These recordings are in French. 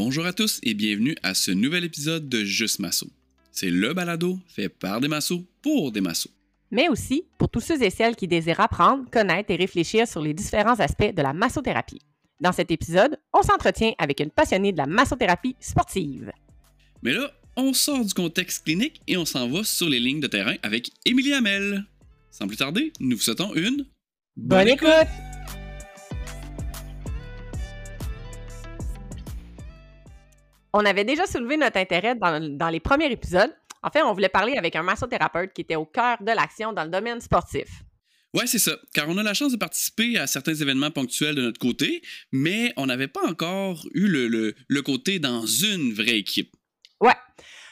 Bonjour à tous et bienvenue à ce nouvel épisode de Juste Masso. C'est le balado fait par des massos pour des massos. mais aussi pour tous ceux et celles qui désirent apprendre, connaître et réfléchir sur les différents aspects de la massothérapie. Dans cet épisode, on s'entretient avec une passionnée de la massothérapie sportive. Mais là, on sort du contexte clinique et on s'en va sur les lignes de terrain avec Émilie Hamel. Sans plus tarder, nous vous souhaitons une Bonne écoute! On avait déjà soulevé notre intérêt dans, dans les premiers épisodes. En fait, on voulait parler avec un massothérapeute qui était au cœur de l'action dans le domaine sportif. Ouais, c'est ça. Car on a la chance de participer à certains événements ponctuels de notre côté, mais on n'avait pas encore eu le, le- le côté dans une vraie équipe. Ouais.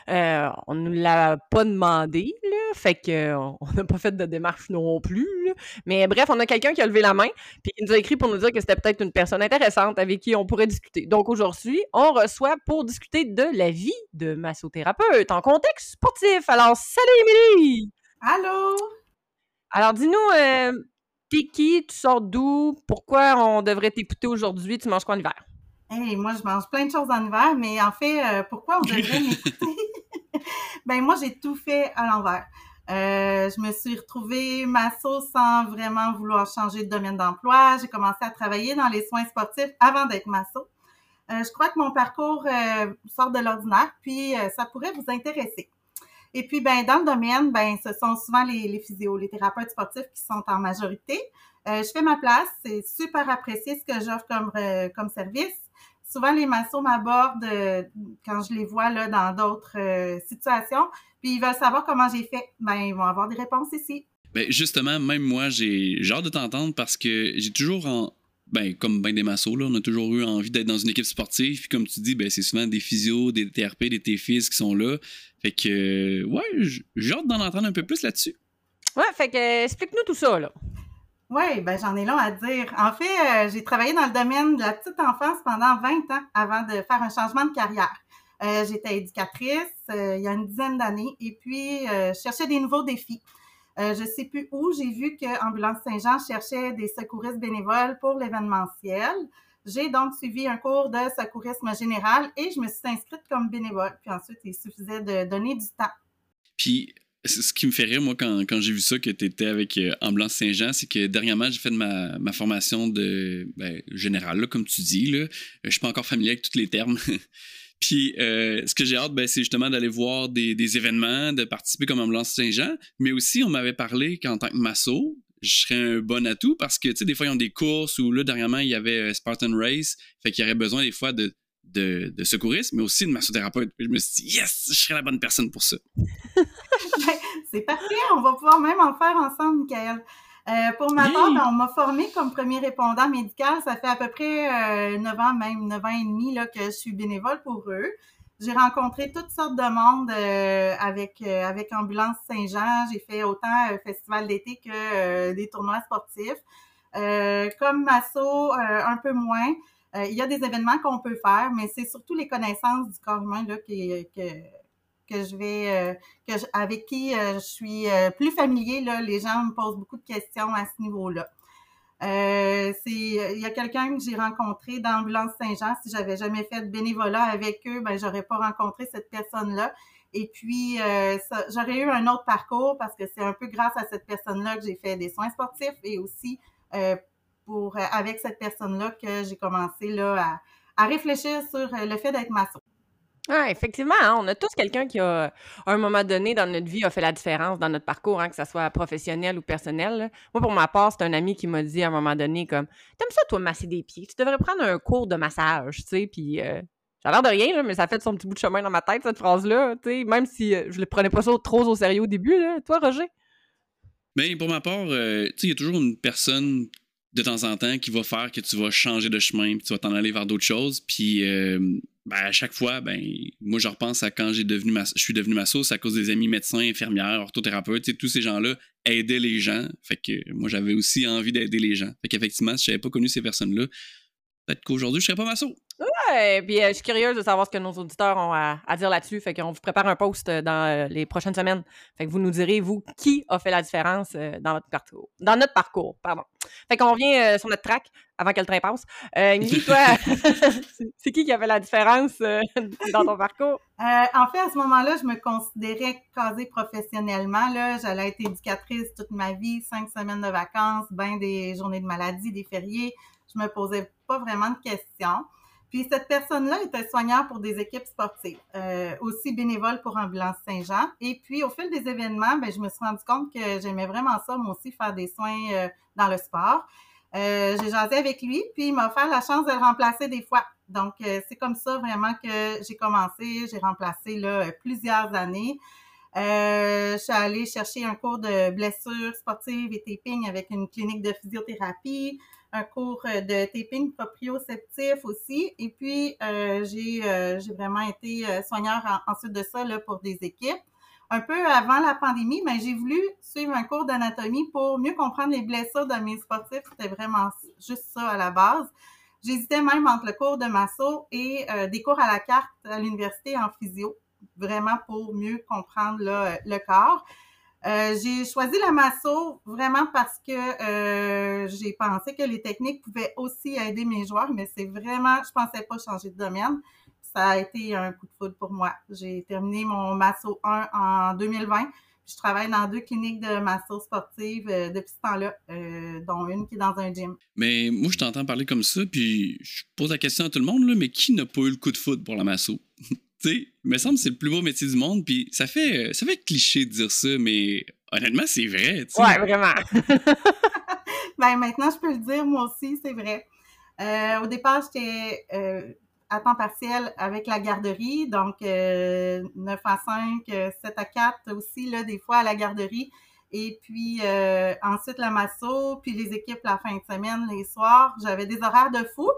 Euh, on ne nous l'a pas demandé, là, fait que euh, on n'a pas fait de démarche non plus. là. Mais bref, on a quelqu'un qui a levé la main, puis qui nous a écrit pour nous dire que c'était peut-être une personne intéressante avec qui on pourrait discuter. Donc aujourd'hui, on reçoit pour discuter de la vie de massothérapeute en contexte sportif. Alors, salut Émilie! Allô? Alors, dis-nous, euh, t'es qui, tu sors d'où, pourquoi on devrait t'écouter aujourd'hui, tu manges quoi en hiver? Hey, moi, je mange plein de choses en hiver, mais en fait, euh, pourquoi on devrait m'écouter? ben, moi, j'ai tout fait à l'envers. Euh, je me suis retrouvée masso sans vraiment vouloir changer de domaine d'emploi. J'ai commencé à travailler dans les soins sportifs avant d'être masso. Euh, je crois que mon parcours sort de l'ordinaire, puis ça pourrait vous intéresser. Et puis, ben, dans le domaine, ben, ce sont souvent les, les physios, les thérapeutes sportifs qui sont en majorité. Je fais ma place, c'est super apprécié ce que j'offre comme, comme service. Souvent, les massos m'abordent euh, quand je les vois là, dans d'autres euh, situations, puis ils veulent savoir comment j'ai fait. Ben, ils vont avoir des réponses ici. Ben justement, même moi, j'ai j'ai hâte de t'entendre parce que j'ai toujours en. Ben, comme ben des massos, là, on a toujours eu envie d'être dans une équipe sportive. Puis comme tu dis, ben, c'est souvent des physios, des TRP, des TFIS qui sont là. Fait que, euh, ouais, j'ai hâte d'en entendre un peu plus là-dessus. Ouais, fait que explique-nous tout ça, là. Oui, ben j'en ai long à dire. En fait, euh, j'ai travaillé dans le domaine de la petite enfance pendant 20 ans avant de faire un changement de carrière. Euh, J'étais éducatrice euh, il y a une dizaine d'années et puis je cherchais des nouveaux défis. Je sais plus où, j'ai vu que Ambulance Saint-Jean cherchait des secouristes bénévoles pour l'événementiel. J'ai donc suivi un cours de secourisme général et je me suis inscrite comme bénévole. Puis ensuite, il suffisait de donner du temps. Puis, ce qui me fait rire, moi, quand, j'ai vu ça, que tu étais avec euh, Ambulance Saint-Jean, c'est que dernièrement, j'ai fait de ma, ma formation de ben, générale, comme tu dis. Là. Euh, Je suis pas encore familier avec tous les termes. Puis, euh, ce que j'ai hâte, ben, c'est justement d'aller voir des, des événements, de participer comme Ambulance Saint-Jean. Mais aussi, on m'avait parlé qu'en tant que masso, je serais un bon atout parce que, tu sais, des fois, ils ont des courses où, là, dernièrement, il y avait euh, Spartan Race. Fait qu'il y aurait besoin, des fois, de, de, de secouristes, mais aussi de massothérapeute. Puis je me suis dit, yes, je serais la bonne personne pour ça. C'est parfait, on va pouvoir même en faire ensemble, Michael. Euh, pour ma part, ben, on m'a formé comme premier répondant médical. Ça fait à peu près euh, 9 ans, même 9 ans et demi là, que je suis bénévole pour eux. J'ai rencontré toutes sortes de monde euh, avec, euh, avec Ambulance Saint-Jean. J'ai fait autant festival d'été que des tournois sportifs. Comme Masso, un peu moins. Euh, il y a des événements qu'on peut faire, mais c'est surtout les connaissances du corps humain là, qui- que, que je vais euh, que avec qui euh, je suis euh, plus familier. Là, les gens me posent beaucoup de questions à ce niveau-là. Euh, il y a quelqu'un que j'ai rencontré dans l'ambulance Saint-Jean. Si j'avais jamais fait de bénévolat avec eux, ben j'aurais pas rencontré cette personne-là. Et puis, euh, j'aurais eu un autre parcours parce que c'est un peu grâce à cette personne-là que j'ai fait des soins sportifs et aussi euh, pour euh, avec cette personne-là que j'ai commencé là à, à réfléchir sur euh, le fait d'être maçon. Ouais, effectivement, hein, on a tous quelqu'un qui a, à un moment donné dans notre vie, a fait la différence dans notre parcours, hein, que ça soit professionnel ou personnel. là. Moi, pour ma part, c'est un ami qui m'a dit à un moment donné, comme, t'aimes ça, toi, masser des pieds? Tu devrais prendre un cours de massage, tu sais, puis euh, ça a l'air de rien, là, mais ça fait son petit bout de chemin dans ma tête, cette phrase-là, tu sais, même si euh, je le prenais pas ça trop au sérieux au début, là. Toi, Roger? Ben, pour ma part, euh, tu sais, il y a toujours une personne de temps en temps qui va faire que tu vas changer de chemin, puis tu vas t'en aller vers d'autres choses. Puis, euh, ben, à chaque fois, ben, moi, je repense à quand j'ai devenu ma, je suis devenu ma sauce à cause des amis médecins, infirmières, orthothérapeutes, tous ces gens-là aidaient les gens. Fait que moi, j'avais aussi envie d'aider les gens. Fait qu'effectivement, si je n'avais pas connu ces personnes-là, peut-être qu'aujourd'hui, je serais pas masso. Ouais, puis euh, je suis curieuse de savoir ce que nos auditeurs ont à, à dire là-dessus. Fait qu'on vous prépare un post euh, dans euh, les prochaines semaines. Fait que vous nous direz, vous, qui a fait la différence euh, dans votre parcours. Dans notre parcours, pardon. Fait qu'on revient sur notre track avant que le train passe. Euh, toi, c'est qui qui avait la différence dans ton parcours? en fait, à ce moment-là, je me considérais casée professionnellement. Là. J'allais être éducatrice toute ma vie, cinq semaines de vacances, ben des journées de maladie, des fériés. Je me posais pas vraiment de questions. Puis cette personne-là était soigneur pour des équipes sportives, euh, aussi bénévole pour Ambulance Saint-Jean. Et puis au fil des événements, ben, je me suis rendu compte que j'aimais vraiment ça, moi aussi, faire des soins euh, dans le sport. Euh, j'ai jasé avec lui, puis il m'a offert la chance de le remplacer des fois. Donc, c'est comme ça vraiment que j'ai commencé. J'ai remplacé là, plusieurs années. je suis allée chercher un cours de blessures sportives et taping avec une clinique de physiothérapie un cours euh, de taping proprioceptif aussi. Et puis, euh, euh, j'ai vraiment été soigneur ensuite de ça là, pour des équipes. Un peu avant la pandémie, mais j'ai voulu suivre un cours d'anatomie pour mieux comprendre les blessures de mes sportifs. C'était vraiment juste ça à la base. J'hésitais même entre le cours de masso et des cours à la carte à l'université en physio, vraiment pour mieux comprendre le corps. Euh, j'ai choisi la masso vraiment parce que euh, j'ai pensé que les techniques pouvaient aussi aider mes joueurs, mais c'est vraiment, je pensais pas changer de domaine. Ça a été un coup de foudre pour moi. J'ai terminé mon masso 1 en 2020. Je travaille dans deux cliniques de masso sportive euh, depuis ce temps-là, dont une qui est dans un gym. Mais moi, je t'entends parler comme ça, puis je pose la question à tout le monde, là, mais qui n'a pas eu le coup de foudre pour la masso? tu sais, me semble que c'est le plus beau métier du monde, puis ça fait, ça fait cliché de dire ça, mais honnêtement, c'est vrai. sais. Ouais, vraiment. ben, maintenant, je peux le dire, moi aussi, c'est vrai. Euh, au départ, j'étais euh, à temps partiel avec la garderie, donc 9 euh, à 5, 7 à 4 aussi, là, des fois à la garderie. Et puis ensuite la masso, puis les équipes la fin de semaine, les soirs. J'avais des horaires de fou.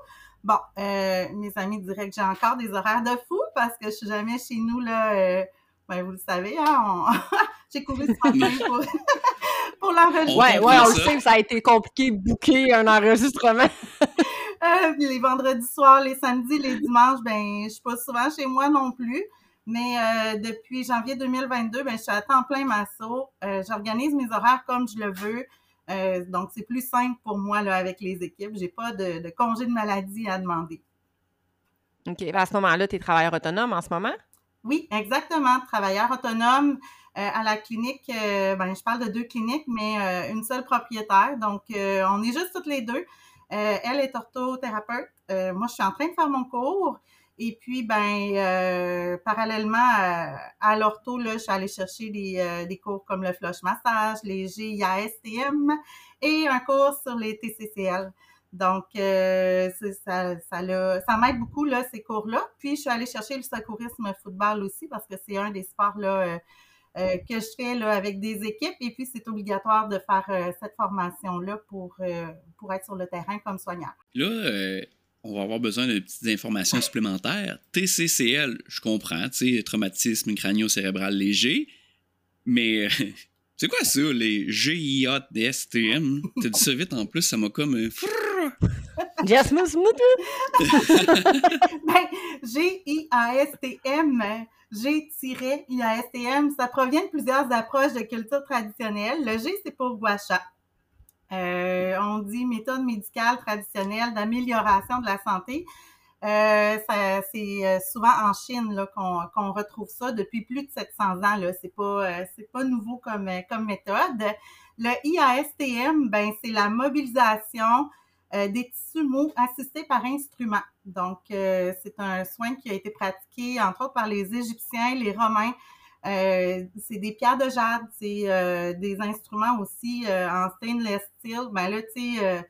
Bon, euh, mes amis diraient que j'ai encore des horaires de fou parce que je suis jamais chez nous, là. Euh, ben, vous le savez, hein, j'ai couru ce matin pour, pour l'enregistrement. Ouais, ouais, on le sait, ça a été compliqué de booker un enregistrement. euh, les vendredis soirs, les samedis, les dimanches, ben, je suis pas souvent chez moi non plus. Mais euh, depuis janvier 2022, ben, je suis à temps plein masso. Euh, J'organise mes horaires comme je le veux. Euh, donc, c'est plus simple pour moi là, avec les équipes. Je n'ai pas de, congé de maladie à demander. OK. À ce moment-là, tu es travailleur autonome en ce moment? Oui, exactement. Travailleur autonome euh, à la clinique. Euh, ben, je parle de deux cliniques, mais une seule propriétaire. Donc, on est juste toutes les deux. elle est orthothérapeute. moi, je suis en train de faire mon cours. Et puis, ben, euh, parallèlement à, l'ortho, là, je suis allée chercher des, euh, des, cours comme le flush massage, les GIASTM et un cours sur les TCCL. Donc, euh, ça, ça, ça m'aide beaucoup, là, ces cours-là. Puis, je suis allée chercher le secourisme football aussi parce que c'est un des sports, là, que je fais là, avec des équipes et puis c'est obligatoire de faire cette formation-là pour, pour être sur le terrain comme soignant. Là, on va avoir besoin de petites informations supplémentaires. TCCL, je comprends, tu sais, traumatisme crânio-cérébral léger, mais c'est quoi ça, les GIADSTM? T'as dit ça vite en plus, ça m'a comme. Euh, Jasmine ben, G-I-A-S-T-M, G-I-A-S-T-M, ça provient de plusieurs approches de culture traditionnelle. Le G, c'est pour guacha. Euh, on dit méthode médicale traditionnelle d'amélioration de la santé. Euh, c'est euh, souvent en Chine qu'on, retrouve ça depuis plus de 700 ans. Là. C'est pas pas nouveau comme comme méthode. Le IASTM, ben c'est la mobilisation des tissus mous assistés par instrument. Donc c'est un soin qui a été pratiqué entre autres par les Égyptiens, les Romains euh, c'est des pierres de jade, c'est euh, des instruments aussi euh, en stainless steel. Ben là, tu sais,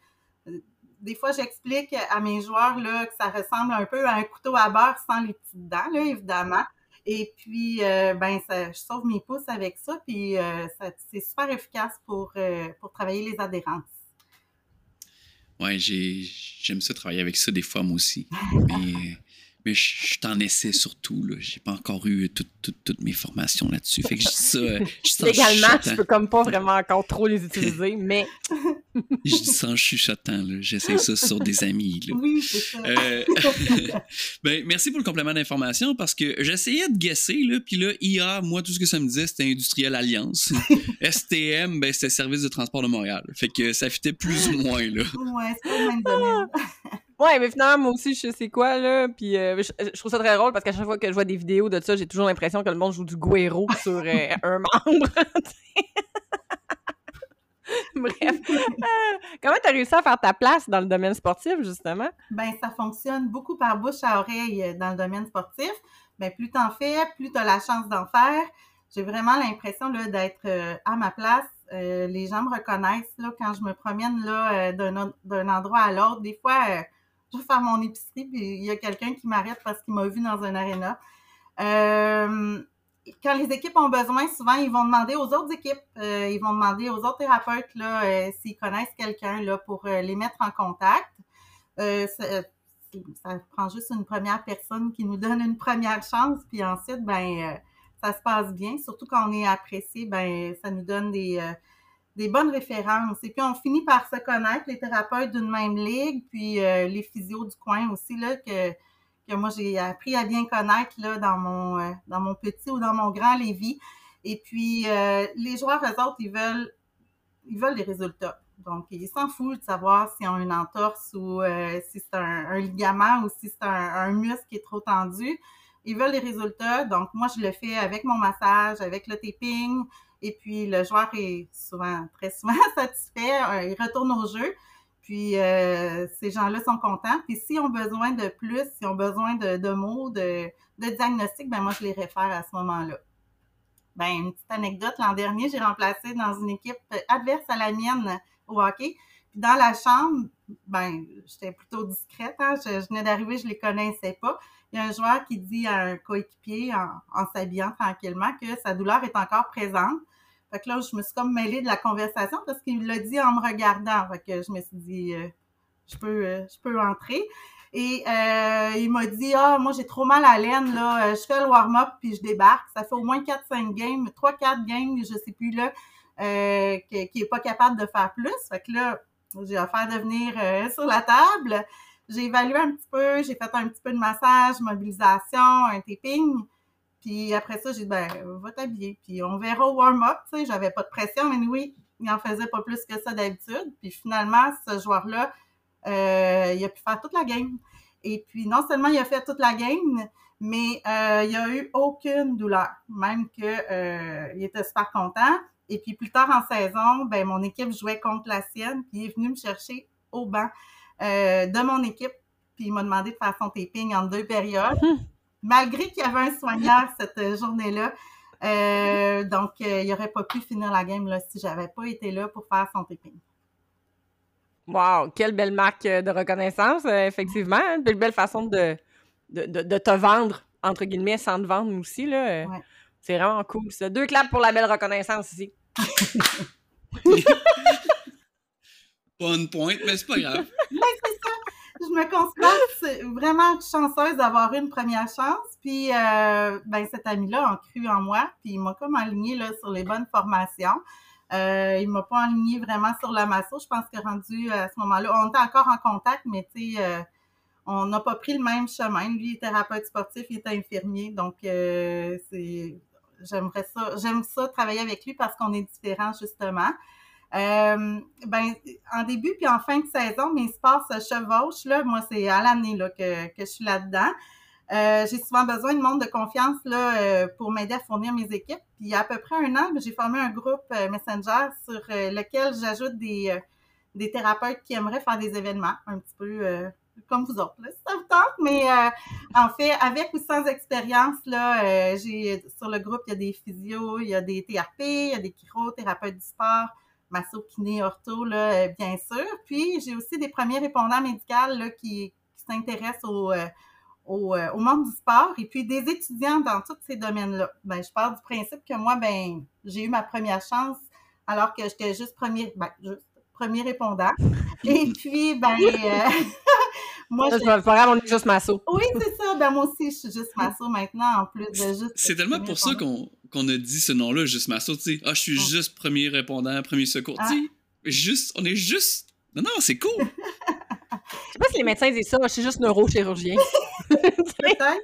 des fois, j'explique à mes joueurs là, que ça ressemble un peu à un couteau à beurre sans les petites dents, là, évidemment. Et puis, ben, ça, je sauve mes pouces avec ça, puis c'est super efficace pour, pour travailler les adhérences. Ouais, j'aime ça travailler avec ça des fois, moi aussi. Mais mais je, t'en essaie surtout. Là. J'ai pas encore eu toutes mes formations là-dessus. Fait que je ça. Légalement, tu peux comme pas vraiment encore trop les utiliser, mais Je dis sans chuchotant, là. J'essaie ça sur des amis, là. Oui, c'est ça. Euh, ben, merci pour le complément d'information parce que j'essayais de guesser, là, puis là, IA, moi, tout ce que ça me disait, c'était Industriel Alliance. STM, ben, c'était Service de transport de Montréal. Fait que ça fitait plus ou moins, là. Ouais, c'est pas le même domaine. Ouais, mais finalement, moi aussi, je sais quoi, là. Puis euh, je, trouve ça très drôle parce qu'à chaque fois que je vois des vidéos de ça, j'ai toujours l'impression que le monde joue du guéro sur euh, un membre. Bref. Euh, comment t'as réussi à faire ta place dans le domaine sportif, justement? Ben, ça fonctionne beaucoup par bouche à oreille dans le domaine sportif. Ben, plus t'en fais, plus t'as la chance d'en faire. J'ai vraiment l'impression d'être à ma place. Les gens me reconnaissent là, quand je me promène là, d'un, endroit à l'autre. Des fois, je vais faire mon épicerie, puis il y a quelqu'un qui m'arrête parce qu'il m'a vu dans un aréna. Euh, quand les équipes ont besoin, souvent, ils vont demander aux autres équipes, euh, ils vont demander aux autres thérapeutes euh, s'ils connaissent quelqu'un pour euh, les mettre en contact. Ça, ça prend juste une première personne qui nous donne une première chance, puis ensuite, ben, ça se passe bien. Surtout quand on est apprécié, ben, ça nous donne des, des bonnes références. Et puis, on finit par se connaître, les thérapeutes d'une même ligue, puis euh, les physios du coin aussi, là, que, que moi, j'ai appris à bien connaître là, dans, mon, euh, dans mon petit ou dans mon grand Lévis. Et puis, euh, les joueurs, eux autres, ils veulent, ils veulent des résultats. Donc, ils s'en foutent de savoir s'ils ont une entorse ou si c'est un, ligament ou si c'est un, un muscle qui est trop tendu. Ils veulent des résultats. Donc, moi, je le fais avec mon massage, avec le taping. Et puis, le joueur est souvent, très souvent satisfait. Euh, Il retourne au jeu. Puis, euh, ces gens-là sont contents. Puis, s'ils ont besoin de plus, s'ils ont besoin de, mots, de, de diagnostic, ben moi, je les réfère à ce moment-là. Ben, une petite anecdote. L'an dernier, j'ai remplacé dans une équipe adverse à la mienne au hockey. Puis dans la chambre, ben, j'étais plutôt discrète. Hein? Je, je venais d'arriver, je les connaissais pas. Il y a un joueur qui dit à un coéquipier en, s'habillant tranquillement que sa douleur est encore présente. Fait que là, je me suis comme mêlée de la conversation parce qu'il l'a dit en me regardant. Fait que je me suis dit, euh, je peux, euh, je peux entrer. Et euh, il m'a dit, ah, moi, j'ai trop mal à l'aine, là. Je fais le warm-up puis je débarque. Ça fait au moins 4-5 games, 3-4 games, je sais plus, là, qui n'est pas capable de faire plus. Fait que là, j'ai offert de venir sur la table. J'ai évalué un petit peu, j'ai fait un petit peu de massage, mobilisation, un taping. Puis après ça, j'ai dit, ben, va t'habiller. Puis on verra au warm-up, tu sais, j'avais pas de pression, mais oui, il en faisait pas plus que ça d'habitude. Puis finalement, ce joueur-là, euh, il a pu faire toute la game. Et puis non seulement il a fait toute la game, mais euh, il a eu aucune douleur, même que euh, il était super content. Et puis plus tard en saison, ben mon équipe jouait contre la sienne, puis il est venu me chercher au banc euh, de mon équipe, puis il m'a demandé de faire son taping en deux périodes, malgré qu'il y avait un soigneur cette euh, journée-là. Euh, donc, euh, il n'aurait pas pu finir la game là, si j'avais pas été là pour faire son taping. Wow, quelle belle marque de reconnaissance, effectivement. Une belle, belle façon de, de, de, de te vendre, entre guillemets, sans te vendre aussi. Là. Ouais. C'est vraiment cool. Ça. Deux claps pour la belle reconnaissance ici. Pas une pointe, mais c'est pas grave. je me considère vraiment chanceuse d'avoir eu une première chance. Puis, euh, ben, cet ami-là a cru en moi, puis il m'a comme aligné là, sur les bonnes formations. Euh, il m'a pas aligné vraiment sur la masso. Je pense que rendu à ce moment-là, on était encore en contact, mais tu sais, euh, on n'a pas pris le même chemin. Lui, il est thérapeute sportif, il est infirmier, donc euh, c'est, j'aimerais ça, j'aime ça travailler avec lui parce qu'on est différents justement. Euh, ben, en début puis en fin de saison, mes sports se chevauchent. Là. Moi, c'est à l'année là, que, que je suis là-dedans. Euh, j'ai souvent besoin de monde de confiance là, euh, pour m'aider à fournir mes équipes. Puis il y a à peu près un an, ben, j'ai formé un groupe euh, Messenger sur euh, lequel j'ajoute des, euh, des thérapeutes qui aimeraient faire des événements, un petit peu euh, comme vous autres, là, si ça vous tente. Mais euh, en fait, avec ou sans expérience, là, euh, j'ai sur le groupe, il y a des physios, il y a des TRP, il y a des chiro, thérapeutes du sport, masso, kiné, ortho, là, euh, bien sûr. Puis j'ai aussi des premiers répondants médicaux là, qui, qui s'intéressent au, euh, au, euh, au monde du sport et puis des étudiants dans tous ces domaines-là. Ben, je pars du principe que moi, ben, j'ai eu ma première chance alors que j'étais juste premier, ben, juste premier répondant. Et puis, ben, euh, moi, je- c'est pas on est juste masso. oui, c'est ça. Ben, moi aussi, je suis juste masso maintenant, en plus de juste. C'est tellement pour ça qu'on qu'on a dit ce nom-là, juste Masso, tu sais. Ah, je suis Ouais. juste premier répondant, premier secours. Ah. Tu sais, Juste, on est juste. Non, non, c'est cool. Je sais pas si les médecins disent ça, je suis juste neurochirurgien. Peut-être.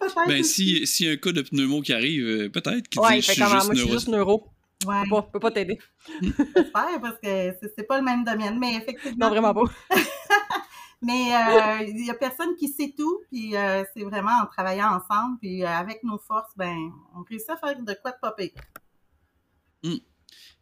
Peut-être. Ben, aussi. si, si y a un cas de pneumo qui arrive, euh, peut-être qu'il ouais, dit je suis comment? juste Moi, je suis neuro. juste neuro. Ouais, Je peux pas, je peux pas t'aider. j'espère, parce que c'est c'est pas le même domaine. Mais effectivement. Non, vraiment pas. Mais euh, il y a personne qui sait tout, puis euh, c'est vraiment en travaillant ensemble, puis euh, avec nos forces, ben, on réussit à faire de quoi de pas pire.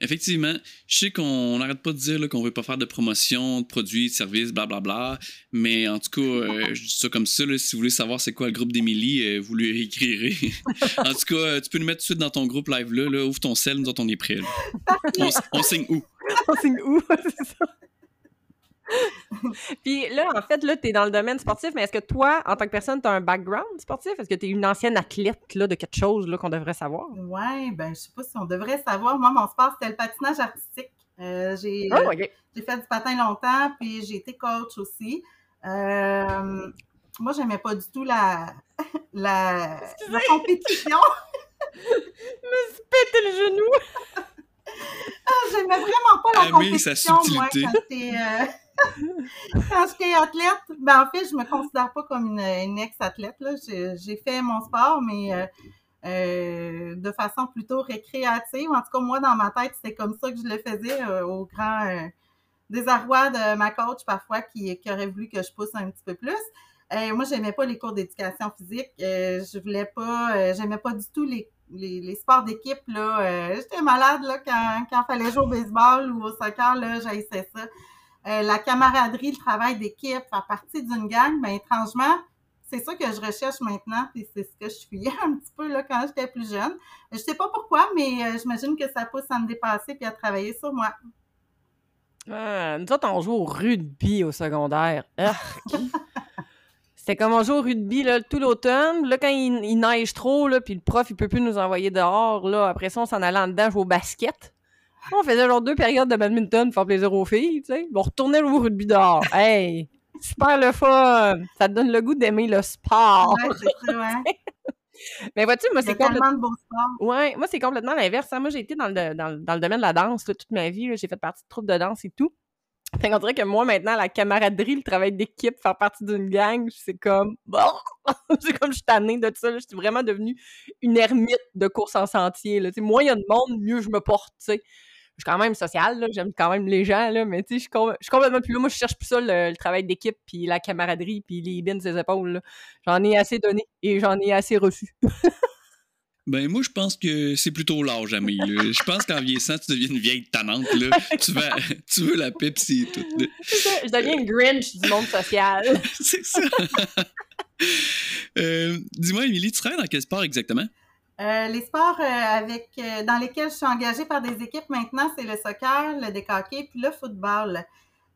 Effectivement, je sais qu'on n'arrête pas de dire qu'on veut pas faire de promotion, de produits, de services, blablabla. Mais en tout cas, euh, je dis ça comme ça. là, si vous voulez savoir c'est quoi le groupe d'Émilie, euh, vous lui écrirez. en tout cas, euh, tu peux nous mettre tout de suite dans ton groupe live là. là ouvre ton sel, nous autres, on est prêts. On, on signe où? On signe où? c'est ça. Puis là, en fait, là, tu es dans le domaine sportif, mais est-ce que toi, en tant que personne, tu as un background sportif? Est-ce que tu es une ancienne athlète là, de quelque chose là, qu'on devrait savoir? Ouais, ben, je sais pas si on devrait savoir. Moi, mon sport, c'était le patinage artistique. Euh, j'ai Oh, OK. j'ai fait du patin longtemps, puis j'ai été coach aussi. Euh, moi, j'aimais pas du tout la, la, la compétition. Péter le genou! J'aimais vraiment pas la compétition, moi, quand euh, quand j'étais athlète. Ben, en fait, je me considère pas comme une, ex-athlète. J'ai fait mon sport, mais euh, euh, de façon plutôt récréative. En tout cas, moi, dans ma tête, c'était comme ça que je le faisais, euh, au grand désarroi de ma coach parfois qui, qui aurait voulu que je pousse un petit peu plus. Moi, j'aimais pas les cours d'éducation physique. Je voulais pas, j'aimais pas du tout les, les, sports d'équipe. J'étais malade là quand quand fallait jouer au baseball ou au soccer. Là, j'haïssais ça. Euh, la camaraderie, le travail d'équipe, faire partie d'une gang, ben étrangement, c'est ça que je recherche maintenant, puis c'est ce que je suis un petit peu là quand j'étais plus jeune. Je sais pas pourquoi, mais euh, j'imagine que ça pousse à me dépasser puis à travailler sur moi. Ah, nous autres, on joue au rugby au secondaire. Arc. C'était comme on joue au rugby là, tout l'automne. Là, quand il, il neige trop, là, puis le prof, il peut plus nous envoyer dehors. Là, après ça, on s'en allait en dedans jouer au basket. On faisait genre deux périodes de badminton pour faire plaisir aux filles, tu sais. On retournait au rugby dehors. Hey! Super le fun! Ça te donne le goût d'aimer le sport. Ouais, c'est ça, ouais. Mais vois-tu, moi, c'est complètement... sports. Ouais, moi, c'est complètement l'inverse. hein. Moi, j'ai été dans le, dans, dans le domaine de la danse là, toute ma vie. J'ai fait partie de troupes de danse et tout. Fait qu'on dirait que moi, maintenant, la camaraderie, le travail d'équipe, faire partie d'une gang, c'est comme... Bon! c'est comme je suis tannée de ça. là. Je suis vraiment devenue une ermite de course en sentier. Là. Tu sais, moins il y a de monde, mieux je me porte. tu sais. Je suis quand même sociale, j'aime quand même les gens, là, mais tu sais, je suis com- complètement plus là. Moi, je cherche plus ça, le, le travail d'équipe, puis la camaraderie, puis les bines ses épaules. J'en ai assez donné et j'en ai assez reçu. Ben, moi, je pense que c'est plutôt l'âge, là. Je pense qu'en vieillissant, tu deviens une vieille tannante. Là. Tu, veux, tu veux la Pepsi et tout. ça, je deviens une Grinch du monde social. C'est ça. Euh, Dis-moi, Émilie, tu travailles dans quel sport exactement? Euh, les sports euh, avec euh, dans lesquels je suis engagée par des équipes maintenant, c'est le soccer, le décaqué, puis le football.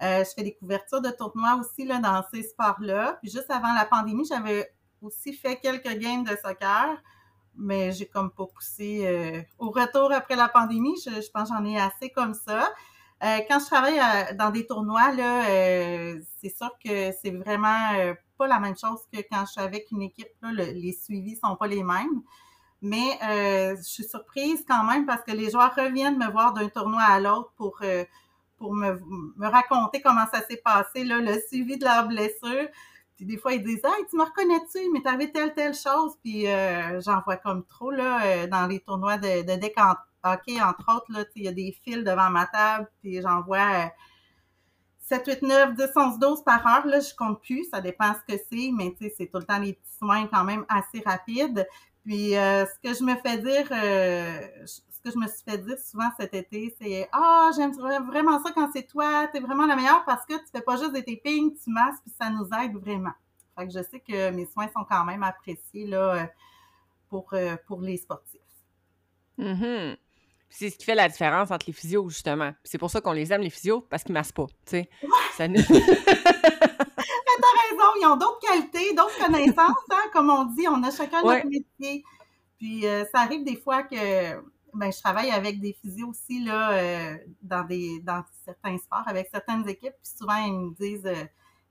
Je fais des couvertures de tournois aussi là, dans ces sports-là. Puis juste avant la pandémie, j'avais aussi fait quelques games de soccer, mais j'ai comme pas poussé au retour après la pandémie. Je, je pense que j'en ai assez comme ça. Quand je travaille dans des tournois, là, c'est sûr que c'est vraiment pas la même chose que quand je suis avec une équipe. Là, Le- les suivis sont pas les mêmes. Mais euh, je suis surprise quand même parce que les joueurs reviennent me voir d'un tournoi à l'autre pour, euh, pour me, me raconter comment ça s'est passé, là, le suivi de leur blessure. Puis des fois, ils disent Hey, tu me reconnais-tu, mais t'avais telle, telle chose. Puis euh, j'en vois comme trop là, dans les tournois de, de deck hockey, entre autres. là, Il y a des fils devant ma table, puis j'en vois. euh, 7, 8, 9, 10, 11, 12 par heure, là, je compte plus, ça dépend ce que c'est, mais c'est tout le temps des petits soins quand même assez rapides. Puis euh, ce que je me fais dire, euh, ce que je me suis fait dire souvent cet été, c'est Ah, j'aime vraiment ça quand c'est toi, t'es vraiment la meilleure parce que tu fais pas juste des tapings, tu masses, puis ça nous aide vraiment. Fait que je sais que mes soins sont quand même appréciés là, euh, pour, pour les sportifs. Puis C'est ce qui fait la différence entre les physios, justement. Puis C'est pour ça qu'on les aime, les physios, parce qu'ils massent pas. tu sais. Ça nous- raison, ils ont d'autres qualités, d'autres connaissances, hein, comme on dit, on a chacun Ouais. notre métier. Puis euh, ça arrive des fois que ben, je travaille avec des physios aussi là, euh, dans des dans certains sports, avec certaines équipes. Puis souvent, ils me disent, euh,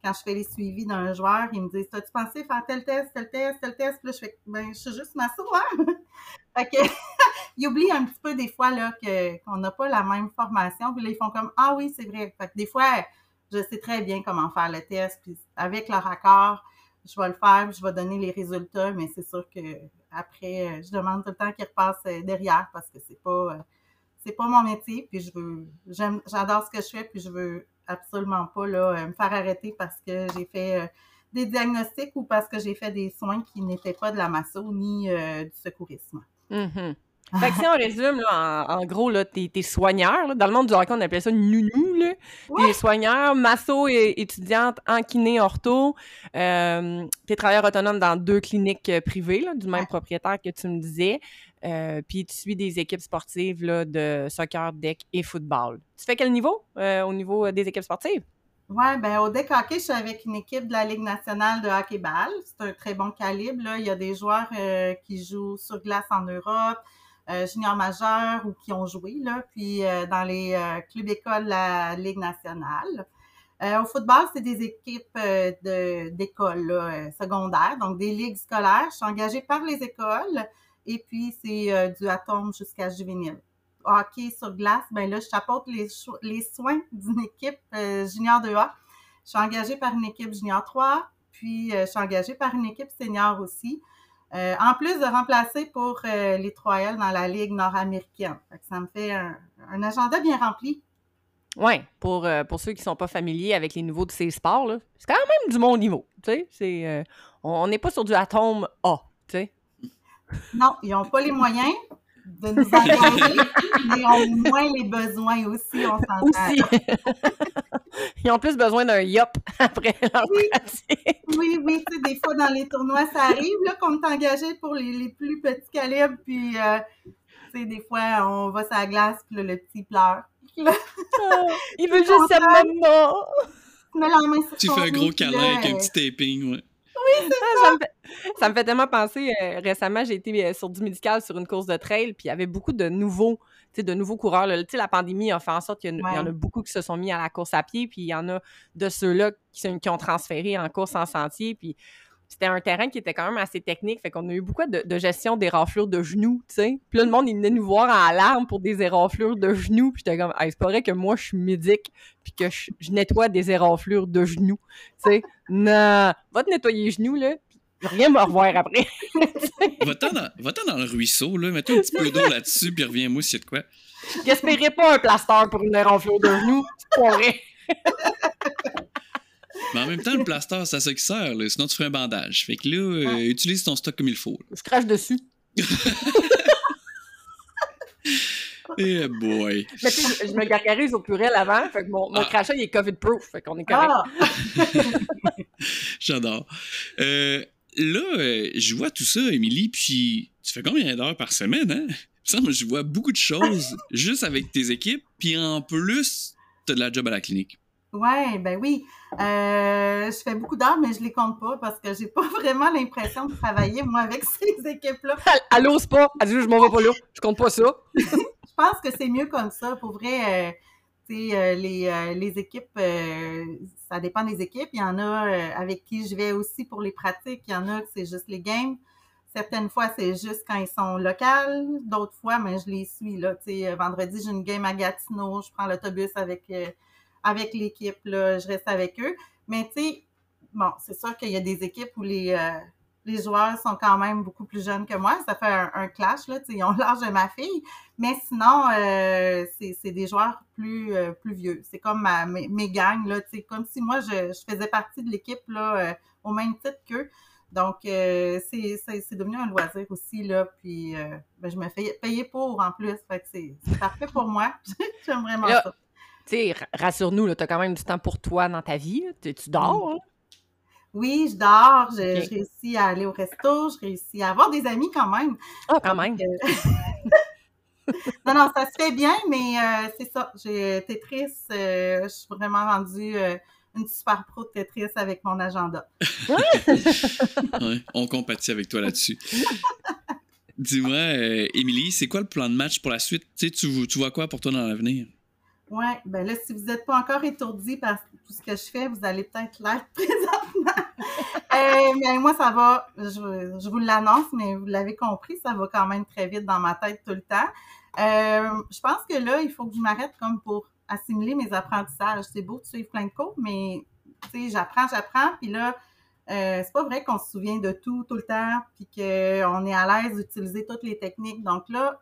quand je fais les suivis d'un joueur, ils me disent T'as-tu pensé faire tel test, tel test, tel test? Puis là, je fais ben, je suis juste ma hein? Fait que, ils oublient un petit peu des fois là que qu'on n'a pas la même formation. Puis là, ils font comme Ah oui, c'est vrai. Fait que des fois, je sais très bien comment faire le test. Puis avec leur accord, je vais le faire, je vais donner les résultats, mais c'est sûr que après, je demande tout le temps qu'ils repassent derrière parce que c'est pas c'est pas mon métier, puis je veux j'adore ce que je fais, puis je veux absolument pas là, me faire arrêter parce que j'ai fait des diagnostics ou parce que j'ai fait des soins qui n'étaient pas de la masso ni du secourisme. Mm Fait que si on résume, là, en, gros, t'es, soigneur. Dans le monde du hockey, on appelait ça nounou. Là. T'es soigneur, masso et étudiante en kiné ortho. Euh, t'es travailleur autonome dans deux cliniques euh, privées là, du même propriétaire que tu me disais. Euh, puis tu suis des équipes sportives là, de soccer, deck et football. Tu fais quel niveau euh, au niveau des équipes sportives? Oui, ben au deck hockey, je suis avec une équipe de la Ligue nationale de hockey-ball. C'est un très bon calibre. Là. Il y a des joueurs euh, qui jouent sur glace en Europe, juniors majeurs ou qui ont joué, là, puis euh, dans les euh, clubs écoles de la Ligue nationale. au football, c'est des équipes de, d'écoles secondaires, donc des ligues scolaires. Je suis engagée par les écoles et puis c'est du atome jusqu'à juvénile hockey sur glace, ben là, je chapeaute les, les soins d'une équipe euh, junior 2A. Je suis engagée par une équipe junior 3, puis euh, je suis engagée par une équipe senior aussi. Euh, en plus de remplacer pour les 3L dans la Ligue nord-américaine. Ça me fait un, agenda bien rempli. Oui, pour, pour ceux qui ne sont pas familiers avec les nouveaux de ces sports, c'est quand même du bon niveau. on n'est pas sur du atome A. Non, ils n'ont pas les moyens, de nous engager, mais ont moins les besoins aussi, on s'entend. Aussi. Ils ont plus besoin d'un yop après leur oui. pratique. Oui, oui, tu sais, des fois dans les tournois, ça arrive là qu'on est engagé pour les, les, plus petits calibres, puis euh, tu sais, des fois, on va sur la glace, puis là, le petit pleure. oh, il veut juste sa maman! Tu fais un gros câlin avec un petit taping, ouais. Oui, c'est ça. Ça me, fait, tellement penser. Euh, récemment, j'ai été euh, sur du médical sur une course de trail, puis il y avait beaucoup de nouveaux, de nouveaux coureurs. La pandémie a fait en sorte qu'il y, en a beaucoup qui se sont mis à la course à pied, puis il y en a de ceux-là qui, qui, ont transféré en course en sentier. Puis c'était un terrain qui était quand même assez technique. Fait qu'on a eu beaucoup de, gestion des raflures de genoux, tu sais. Puis là, le monde, il venait nous voir en alarme pour des éraflures de genoux. Puis j'étais comme, c'est pas vrai que moi, je suis médic puis que je, nettoie des éraflures de genoux, tu sais. non, va te nettoyer les genoux, là. Rien me revoir après. Va-t'en dans, dans, le ruisseau, là. Mets-toi un petit peu d'eau là-dessus, puis reviens-moi a de quoi. J'espérais pas un plaster pour une éraflure de genoux. C'est pas vrai. Mais en même temps, le plaster, c'est à ça qui sert, là. sinon tu ferais un bandage. Fait que là, euh, utilise ton stock comme il faut. Je crache dessus. Eh boy. Mais tu sais, je, me gargarise au pluriel avant, fait que mon, mon ah. crachat, il est COVID-proof, fait qu'on est correct. Ah. J'adore. Euh, là, euh, je vois tout ça, Émilie, puis tu fais combien d'heures par semaine, hein? Ça, moi, je vois beaucoup de choses juste avec tes équipes, puis en plus, t'as de la job à la clinique. Ouais, ben oui. Euh, je fais beaucoup d'heures, mais je les compte pas parce que j'ai pas vraiment l'impression de travailler, moi, avec ces équipes-là. Elle, n'ose pas. Elle dit, je m'en vais pas là. Je compte pas ça. je pense que c'est mieux comme ça. Pour vrai, euh, euh les, euh, les équipes, ça dépend des équipes. Il y en a avec qui je vais aussi pour les pratiques. Il y en a que c'est juste les games. Certaines fois, c'est juste quand ils sont locaux. D'autres fois, mais je les suis. Là, vendredi, j'ai une game à Gatineau. Je prends l'autobus avec avec l'équipe, là, je reste avec eux. Mais tu sais, bon, c'est sûr qu'il y a des équipes où les, euh, les joueurs sont quand même beaucoup plus jeunes que moi. Ça fait un, clash, là, ils ont l'âge de ma fille. Mais sinon, euh, c'est des joueurs plus, euh, plus vieux. C'est comme ma, mes, mes gangs, là, comme si moi, je, je faisais partie de l'équipe là, au même titre qu'eux. Donc, c'est devenu un loisir aussi, là. Puis, ben, je me fais payer pour en plus. Fait que c'est parfait pour moi. J'aime vraiment ça. Tu sais, rassure-nous, tu as quand même du temps pour toi dans ta vie. Tu, dors, hein? Oui, je dors. Je, réussis à aller au resto. Je réussis à avoir des amis quand même. Ah, quand même. Euh, non, non, ça se fait bien, mais euh, c'est ça. J'ai Tetris. Euh, je suis vraiment rendue une super pro de Tetris avec mon agenda. ouais, on compatit avec toi là-dessus. Dis-moi, Émilie, c'est quoi le plan de match pour la suite? Tu, sais, tu vois quoi pour toi dans l'avenir? Oui, ben là, si vous n'êtes pas encore étourdi par tout ce que je fais, vous allez peut-être l'être présentement. Euh, mais moi, ça va, je, vous l'annonce, mais vous l'avez compris, ça va quand même très vite dans ma tête tout le temps. Euh, je pense que là, il faut que je m'arrête comme pour assimiler mes apprentissages. C'est beau de suivre plein de cours, mais tu sais, j'apprends, j'apprends, puis là, euh, c'est pas vrai qu'on se souvient de tout tout le temps, puis qu'on est à l'aise d'utiliser toutes les techniques. Donc là,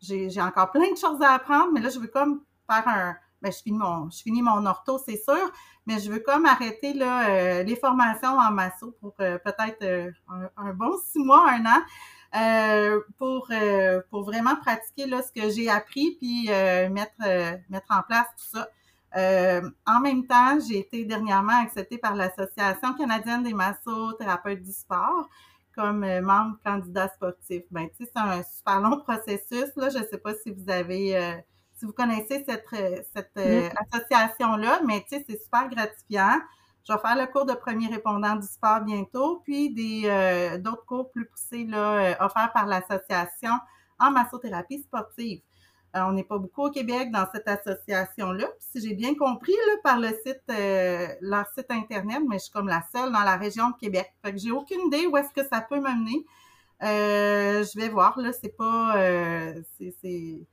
j'ai encore plein de choses à apprendre, mais là, je veux comme faire un. Ben, je finis mon, je finis mon ortho, c'est sûr, mais je veux comme arrêter là, euh, les formations en masso pour euh, peut-être un, bon six mois, un an, pour, pour vraiment pratiquer là, ce que j'ai appris, puis mettre, mettre en place tout ça. Euh, en même temps, j'ai été dernièrement acceptée par l'Association canadienne des massothérapeutes du sport comme euh, membre candidat sportif. Ben, c'est un super long processus. Là. Je ne sais pas si vous avez, euh, si vous connaissez cette, cette association-là, mais tu sais, c'est super gratifiant. Je vais faire le cours de premier répondant du sport bientôt, puis des d'autres cours plus poussés là, offerts par l'association en massothérapie sportive. Euh, on n'est pas beaucoup au Québec dans cette association-là. Si j'ai bien compris là, par le site, euh, leur site Internet, mais je suis comme la seule dans la région de Québec. Fait que j'ai aucune idée où est-ce que ça peut m'amener. Euh, je vais voir, là, c'est pas. c'est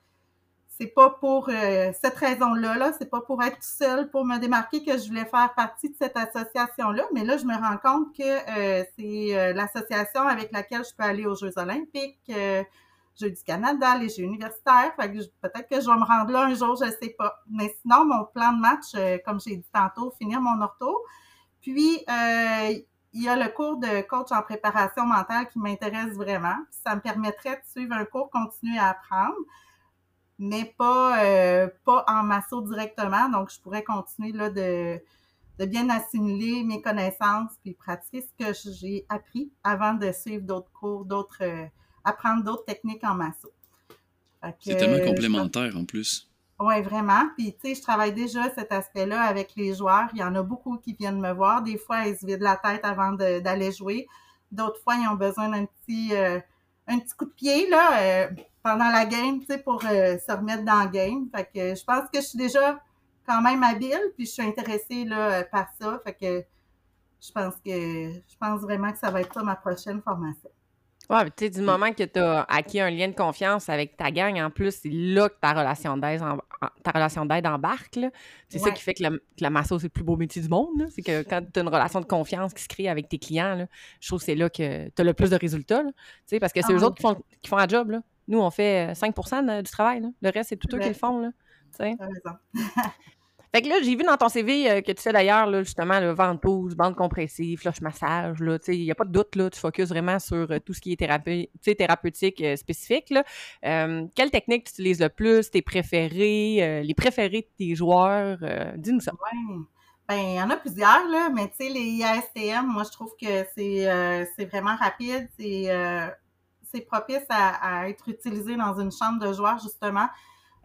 pas pour cette raison-là, là, c'est pas pour être seule, pour me démarquer que je voulais faire partie de cette association-là, mais là, je me rends compte que c'est l'association avec laquelle je peux aller aux Jeux olympiques, Jeux du Canada, les Jeux universitaires. peut-être que je vais me rendre là un jour, je ne sais pas. Mais sinon, mon plan de match, euh, comme j'ai dit tantôt, finir mon ortho. Puis, euh, il y a le cours de coach en préparation mentale qui m'intéresse vraiment. Ça me permettrait de suivre un cours, continuer à apprendre, mais pas, euh, pas en masso directement. Donc, je pourrais continuer là, de, de bien assimiler mes connaissances puis pratiquer ce que j'ai appris avant de suivre d'autres cours, d'autres apprendre d'autres techniques en masso. C'est tellement complémentaire en plus. Oui, vraiment. Puis, tu sais, je travaille déjà cet aspect-là avec les joueurs. Il y en a beaucoup qui viennent me voir. Des fois, ils se vident la tête avant d'aller jouer. D'autres fois, ils ont besoin d'un petit, euh, un petit coup de pied là, euh, pendant la game, tu sais, pour euh, se remettre dans le game. Fait que je pense que je suis déjà quand même habile, puis je suis intéressée là, par ça. Fait que je pense que je pense vraiment que ça va être ça ma prochaine formation. Ouais, tu sais, du moment que tu as acquis un lien de confiance avec ta gang, en plus, c'est là que ta relation d'aide ta relation d'aide embarque. C'est ça qui fait que, la masso, c'est le plus beau métier du monde. C'est que quand tu as une relation de confiance qui se crée avec tes clients, là, je trouve que c'est là que tu as le plus de résultats. Parce que c'est eux ah autres qui font, qui font un job. Là. Nous, on fait 5% du travail. Le reste, c'est tout eux qui le font. Là, raison. Fait que là, j'ai vu dans ton CV euh, que tu sais d'ailleurs, justement, le ventouse, bande compressive, flush massage, là, tu sais, il n'y a pas de doute, là, tu focuses vraiment sur euh, tout ce qui est thérapeutique euh, spécifique, là. quelle technique tu utilises le plus, tes préférés, les préférés de tes joueurs? Dis-nous ça. Ben, il y en a plusieurs, là, mais tu sais, les IASTM, moi, je trouve que c'est vraiment rapide, c'est propice à, à, être utilisé dans une chambre de joueurs, justement.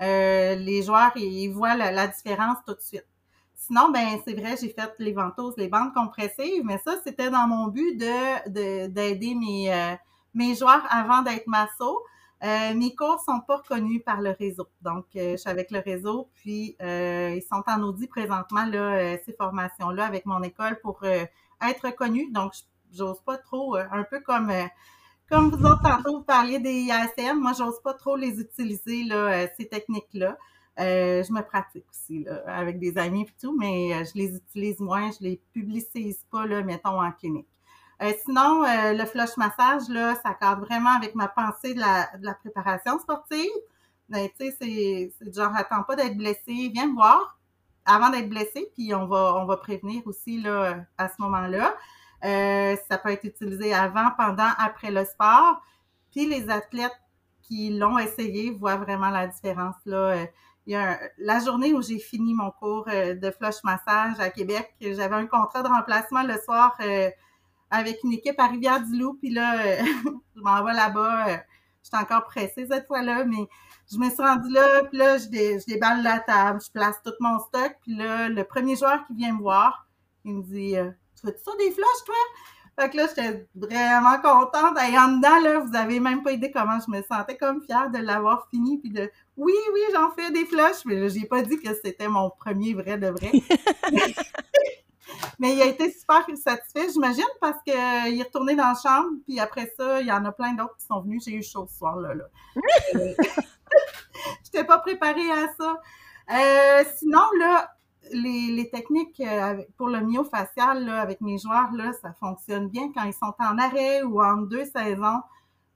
Euh, les joueurs, ils voient la, différence tout de suite. Sinon, ben c'est vrai, j'ai fait les ventouses, les bandes compressives, mais ça, c'était dans mon but de d'aider mes, euh, mes joueurs avant d'être masso. Euh, mes cours sont pas reconnus par le réseau. Donc, je suis avec le réseau, puis ils sont en audit présentement, là, ces formations-là, avec mon école pour être reconnus. Donc, j'ose pas trop, un peu comme comme vous autres, tantôt, vous parliez des IASM. Moi, j'ose pas trop les utiliser, là, euh, ces techniques-là. Euh, je me pratique aussi là, avec des amis et tout, mais euh, je les utilise moins, je les publicise pas, là, mettons, en clinique. sinon, le flush massage, là, ça cadre vraiment avec ma pensée de la, de la préparation sportive. Ben, tu sais, c'est genre, attends pas d'être blessé, viens me voir avant d'être blessé, puis on va, on va prévenir aussi là, à ce moment-là. Euh, ça peut être utilisé avant, pendant, après le sport. Puis les athlètes qui l'ont essayé voient vraiment la différence. Là. Euh, il y a la journée où j'ai fini mon cours euh, de flush massage à Québec, j'avais un contrat de remplacement le soir avec une équipe à Rivière-du-Loup. Puis là, je m'en vais là-bas. J'étais encore pressée cette fois-là, mais je me suis rendue là, puis là, je, je déballe la table, je place tout mon stock. Puis là, le premier joueur qui vient me voir, il me dit tu fais ça des flashs, toi? Fait que là, j'étais vraiment contente. Et en dedans, là, vous avez même pas idée comment je me sentais comme fière de l'avoir fini. Puis de, oui, oui, j'en fais des flashs. Mais j'ai pas dit que c'était mon premier vrai de vrai. Mais il a été super satisfait, j'imagine, parce qu'il est retourné dans la chambre, puis après ça, il y en a plein d'autres qui sont venus. J'ai eu chaud ce soir-là. Là. Je n'étais pas préparée à ça. Euh, sinon, là, les, techniques euh, pour le myofacial là, avec mes joueurs, ça fonctionne bien quand ils sont en arrêt ou en deux saisons.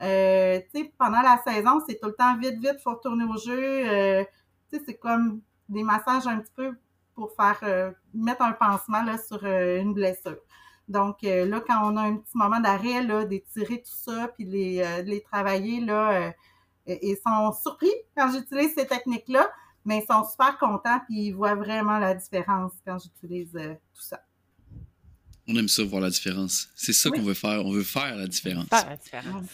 Euh, pendant la saison, c'est tout le temps vite, vite, faut retourner au jeu. Euh, c'est comme des massages un petit peu pour faire mettre un pansement sur une blessure. Donc là, quand on a un petit moment d'arrêt, d'étirer tout ça, puis de les, les travailler, là, ils sont surpris quand j'utilise ces techniques-là, mais ils sont super contents, puis ils voient vraiment la différence quand j'utilise tout ça. On aime ça, voir la différence. C'est ça qu'on veut faire. On veut faire la différence. Faire la différence.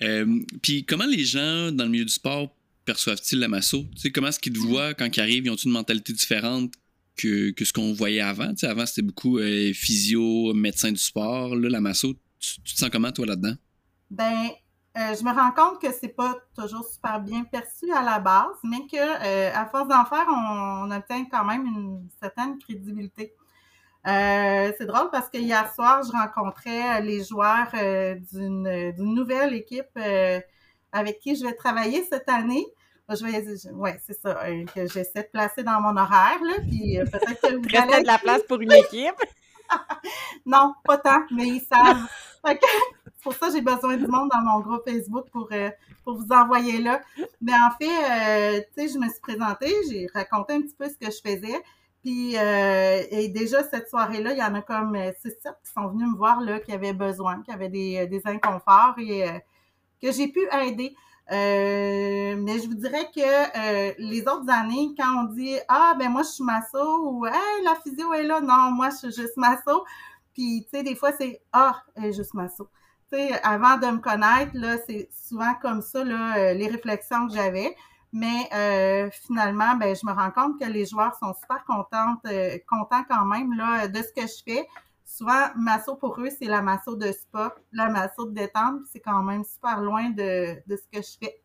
Euh, puis comment les gens dans le milieu du sport perçoivent-ils la masso? Tu sais, comment est-ce qu'ils te voient quand ils arrivent? Ils ont une mentalité différente que, que ce qu'on voyait avant? Tu sais, avant, c'était beaucoup euh, physio, médecin du sport. Là, la masso, tu, te sens comment, toi, là-dedans? Ben, euh, je me rends compte que c'est pas toujours super bien perçu à la base, mais que à force d'en faire, on, on, obtient quand même une certaine crédibilité. Euh, c'est drôle parce que hier soir, je rencontrais les joueurs euh, d'une nouvelle équipe euh, avec qui je vais travailler cette année. Je vais, ouais, c'est ça, que j'essaie de placer dans mon horaire, là, puis peut-être que vous allez... de la place pour une équipe? non, pas tant, mais ils savent. c'est pour ça que j'ai besoin du monde dans mon groupe Facebook pour, pour vous envoyer là. Mais en fait, tu sais, je me suis présentée, j'ai raconté un petit peu ce que je faisais. Puis euh, et déjà cette soirée-là, il y en a comme euh, six, sept qui sont venus me voir là, qui avaient besoin, qui avaient des, euh, des inconforts et que j'ai pu aider. Mais je vous dirais que les autres années, quand on dit Ah ben moi je suis masso ou Hey, la physio est là, non, moi je suis juste masso. Puis tu sais, des fois c'est Ah, elle est juste masso. Tu sais, avant de me connaître, là, c'est souvent comme ça, là, les réflexions que j'avais. Mais euh, finalement, ben, je me rends compte que les joueurs sont super contents, euh, contents quand même là, de ce que je fais. Souvent, masso pour eux, c'est la masso de spa, la masso de détente, c'est quand même super loin de, ce que je fais.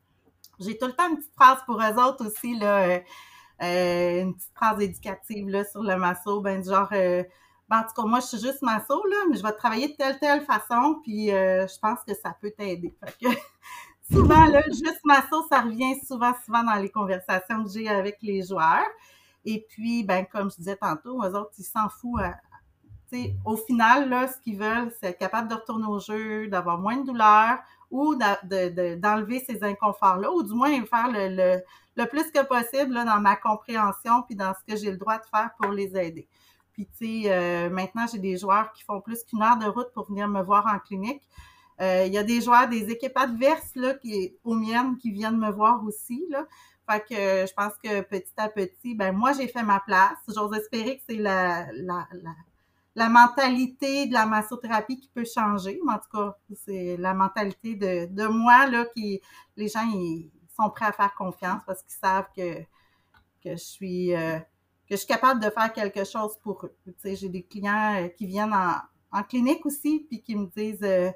J'ai tout le temps une petite phrase pour eux autres aussi, là, euh, euh une petite phrase éducative là, sur le masso, ben du genre ben, en tout cas, moi, je suis juste masso, mais je vais travailler de telle, telle façon, puis je pense que ça peut t'aider. souvent, là, juste masso, ça revient souvent, souvent dans les conversations que j'ai avec les joueurs. Et puis, ben, comme je disais tantôt, eux autres, ils s'en foutent. Euh, au final, là, ce qu'ils veulent, c'est être capable de retourner au jeu, d'avoir moins de douleur ou d'enlever ces inconforts-là, ou du moins faire le, plus que possible là, dans ma compréhension puis dans ce que j'ai le droit de faire pour les aider. Puis, tu sais, euh, maintenant, j'ai des joueurs qui font plus qu'une heure de route pour venir me voir en clinique. Euh, il y a des joueurs des équipes adverses là, qui, aux miennes qui viennent me voir aussi. Là. Fait que je pense que petit à petit, ben moi, j'ai fait ma place. J'ose espérer que c'est la, la, mentalité de la massothérapie qui peut changer. Mais en tout cas, c'est la mentalité de, moi là, qui les gens ils sont prêts à faire confiance parce qu'ils savent que, je suis euh, que je suis capable de faire quelque chose pour eux. Tu sais, j'ai des clients euh, qui viennent en, en clinique aussi, puis qui me disent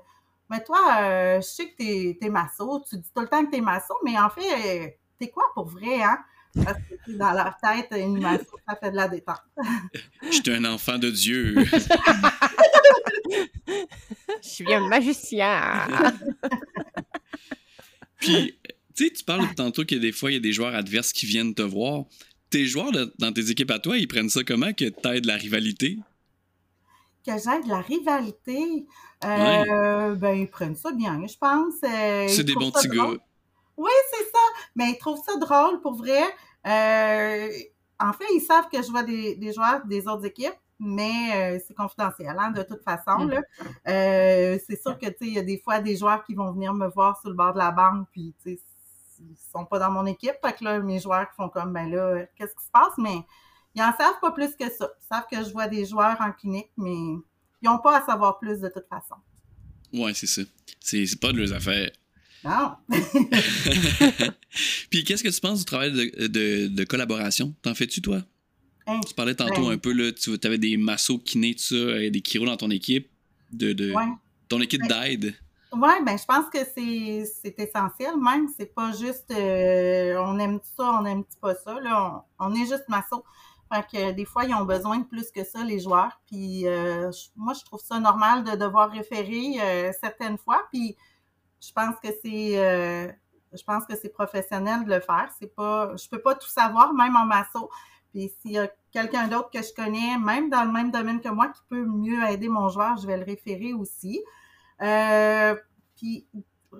mais toi, euh, je sais que t'es es masso, tu dis tout le temps que t'es masso, mais en fait, t'es quoi pour vrai, hein? Parce que dans leur tête, une masso, ça fait de la détente. Je suis un enfant de Dieu. Je suis un magicien. Puis, tu sais, tu parles tantôt qu'il y a des fois, il y a des joueurs adverses qui viennent te voir. Tes joueurs dans tes équipes à toi, ils prennent ça comment que t'aides la rivalité? Que j'aide la rivalité? Euh, Ben, ils prennent ça bien, je pense. Euh, c'est des bons petits gars. Oui, c'est ça. Mais ils trouvent ça drôle, pour vrai. Euh, en fait, ils savent que je vois des, des joueurs des autres équipes, mais euh, c'est confidentiel, hein, de toute façon. Là. Euh, c'est sûr que, il y a des fois des joueurs qui vont venir me voir sur le bord de la banque, puis, ils sont pas dans mon équipe. Fait que là, mes joueurs qui font comme, ben là, qu'est-ce qui se passe? Mais ils en savent pas plus que ça. Ils savent que je vois des joueurs en clinique, mais ils n'ont pas à savoir plus de toute façon. Ouais, c'est ça. C'est pas de leurs affaires. Non. Puis qu'est-ce que tu penses du travail de, de, de collaboration? T'en fais-tu, toi? Hein? tu parlais tantôt Ben. un peu, là, tu avais des massos kinés, tout ça, euh, des chiro dans ton équipe, de, de Ouais. ton équipe Ben. d'aide. Oui, ben je pense que c'est essentiel même. C'est pas juste euh, on aime ça, on aime pas ça. Là, on, on est juste masso. Fait que des fois, ils ont besoin de plus que ça, les joueurs. Puis moi, je trouve ça normal de devoir référer certaines fois. Puis je pense que c'est je pense que c'est professionnel de le faire. C'est pas, je peux pas tout savoir, même en masso. Puis s'il y a quelqu'un d'autre que je connais, même dans le même domaine que moi, qui peut mieux aider mon joueur, je vais le référer aussi. Euh, puis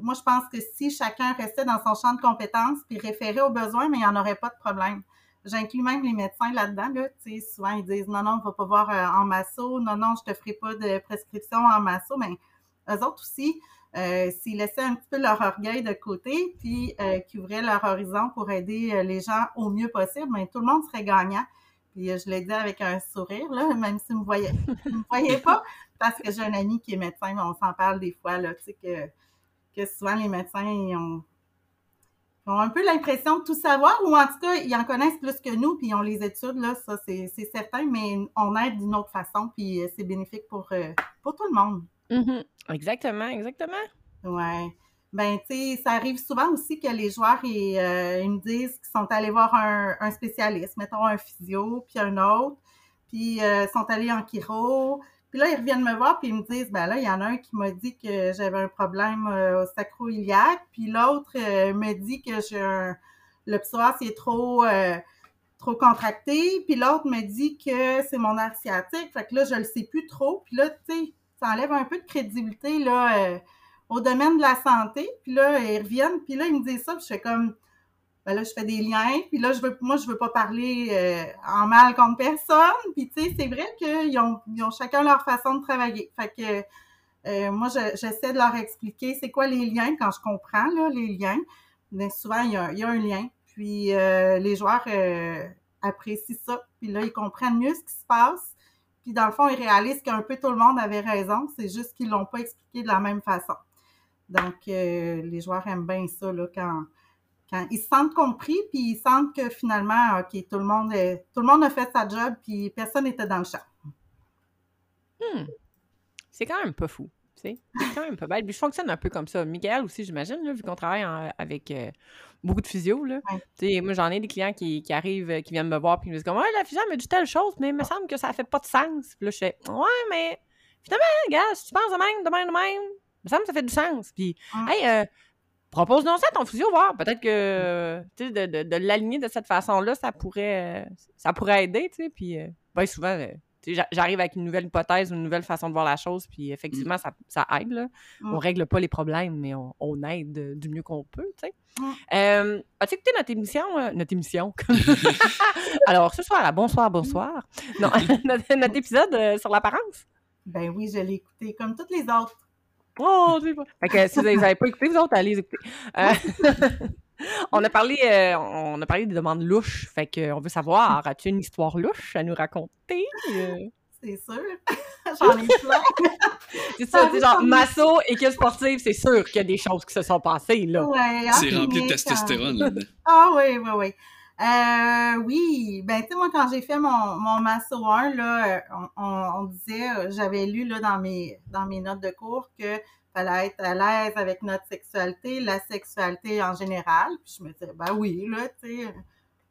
moi, je pense que si chacun restait dans son champ de compétences puis référait aux besoins, mais il n'y en aurait pas de problème. J'inclus même les médecins là-dedans. Là. Souvent, ils disent non, non, on ne va pas voir euh, en masso, non, non, je ne te ferai pas de prescription en masso. Mais eux autres aussi, euh, s'ils laissaient un petit peu leur orgueil de côté, puis euh, qu'ils ouvraient leur horizon pour aider euh, les gens au mieux possible, mais tout le monde serait gagnant. Puis je l'ai dit avec un sourire, là, même si vous ne voyez, me voyez pas, parce que j'ai un ami qui est médecin, mais on s'en parle des fois, là, tu sais, que, que souvent les médecins, ils ont, ont un peu l'impression de tout savoir, ou en tout cas, ils en connaissent plus que nous, puis ont les études, là, ça, c'est certain, mais on aide d'une autre façon, puis c'est bénéfique pour, pour tout le monde. Mm-hmm. Exactement, exactement. Ouais. Ben, tu sais, ça arrive souvent aussi que les joueurs, ils, euh, me disent qu'ils sont allés voir un, spécialiste, mettons un physio, puis un autre, puis euh, sont allés en chiro. Puis là, ils reviennent me voir, puis ils me disent, ben là, il y en a un qui m'a dit que j'avais un problème euh, au sacro-iliaque, puis l'autre me dit que j'ai un, le psoas est trop trop contracté, puis l'autre me dit que c'est mon nerf sciatique. Fait que là, je le sais plus trop. Puis là, tu sais, ça enlève un peu de crédibilité là, euh, au domaine de la santé. Puis là, ils reviennent, puis là, ils me disent ça, puis je fais comme, ben là, je fais des liens, puis là, je veux, moi, je veux pas parler euh, en mal contre personne. Puis, tu sais, c'est vrai qu'ils ont, ils ont chacun leur façon de travailler. Fait que euh, moi, j'essaie de leur expliquer c'est quoi les liens quand je comprends là, les liens. Mais souvent, il y a, il y a un lien. Puis, les joueurs apprécient ça. Puis là, ils comprennent mieux ce qui se passe. Puis dans le fond, ils réalisent qu'un peu tout le monde avait raison, c'est juste qu'ils l'ont pas expliqué de la même façon. Donc, euh, les joueurs aiment bien ça, là, quand, quand ils se sentent compris, puis ils sentent que finalement, OK, tout le monde, tout le monde a fait sa job, puis personne n'était dans le champ. Hmm. C'est quand même pas fou. C'est quand même pas bête. Puis je fonctionne un peu comme ça. Miguel aussi, j'imagine, vu qu'on travaille avec euh, beaucoup de physio. Là. Moi, j'en ai des clients qui, arrivent, euh, qui viennent me voir, puis ils me disent comme Ouais, la physio, me dit telle chose, mais il me semble que ça fait pas de sens. Puis là, je fais Ouais, mais finalement, gars, si tu penses de même, de même, de même, il me semble que ça fait du sens. Puis, hey, euh, propose-nous ça à ton physio, voir. Peut-être que de, de, de l'aligner de cette façon-là, ça pourrait, ça pourrait aider. Puis, bien souvent, j'arrive avec une nouvelle hypothèse, une nouvelle façon de voir la chose, puis effectivement, ça, ça, aide. Là. ne On règle pas les problèmes, mais on, aide du mieux qu'on peut. Tu sais. Euh, as-tu écouté notre émission? Euh, notre émission? Alors, ce soir, bonsoir, bonsoir. Non, notre, épisode euh, sur l'apparence? Ben oui, je l'ai écouté comme toutes les autres. Oh, c'est pas. Fait que si vous n'avez pas écouté, vous autres, allez écouter. on a parlé, euh, on a parlé des demandes louches. Fait qu'on veut savoir, as-tu une histoire louche à nous raconter? C'est sûr. J'en ai plein. c'est ça, c'est genre masso, équipe sportive, c'est sûr qu'il y a des choses qui se sont passées, là. Hein, c'est rempli de testostérone, là-dedans. Ah oui, oui, oui. Euh, oui, ben tu sais, moi, quand j'ai fait mon, mon Masso 1, là, on, disait, j'avais lu là, dans, mes, dans mes notes de cours que fallait être à l'aise avec notre sexualité, la sexualité en général. Puis je me disais, ben oui, là, tu sais,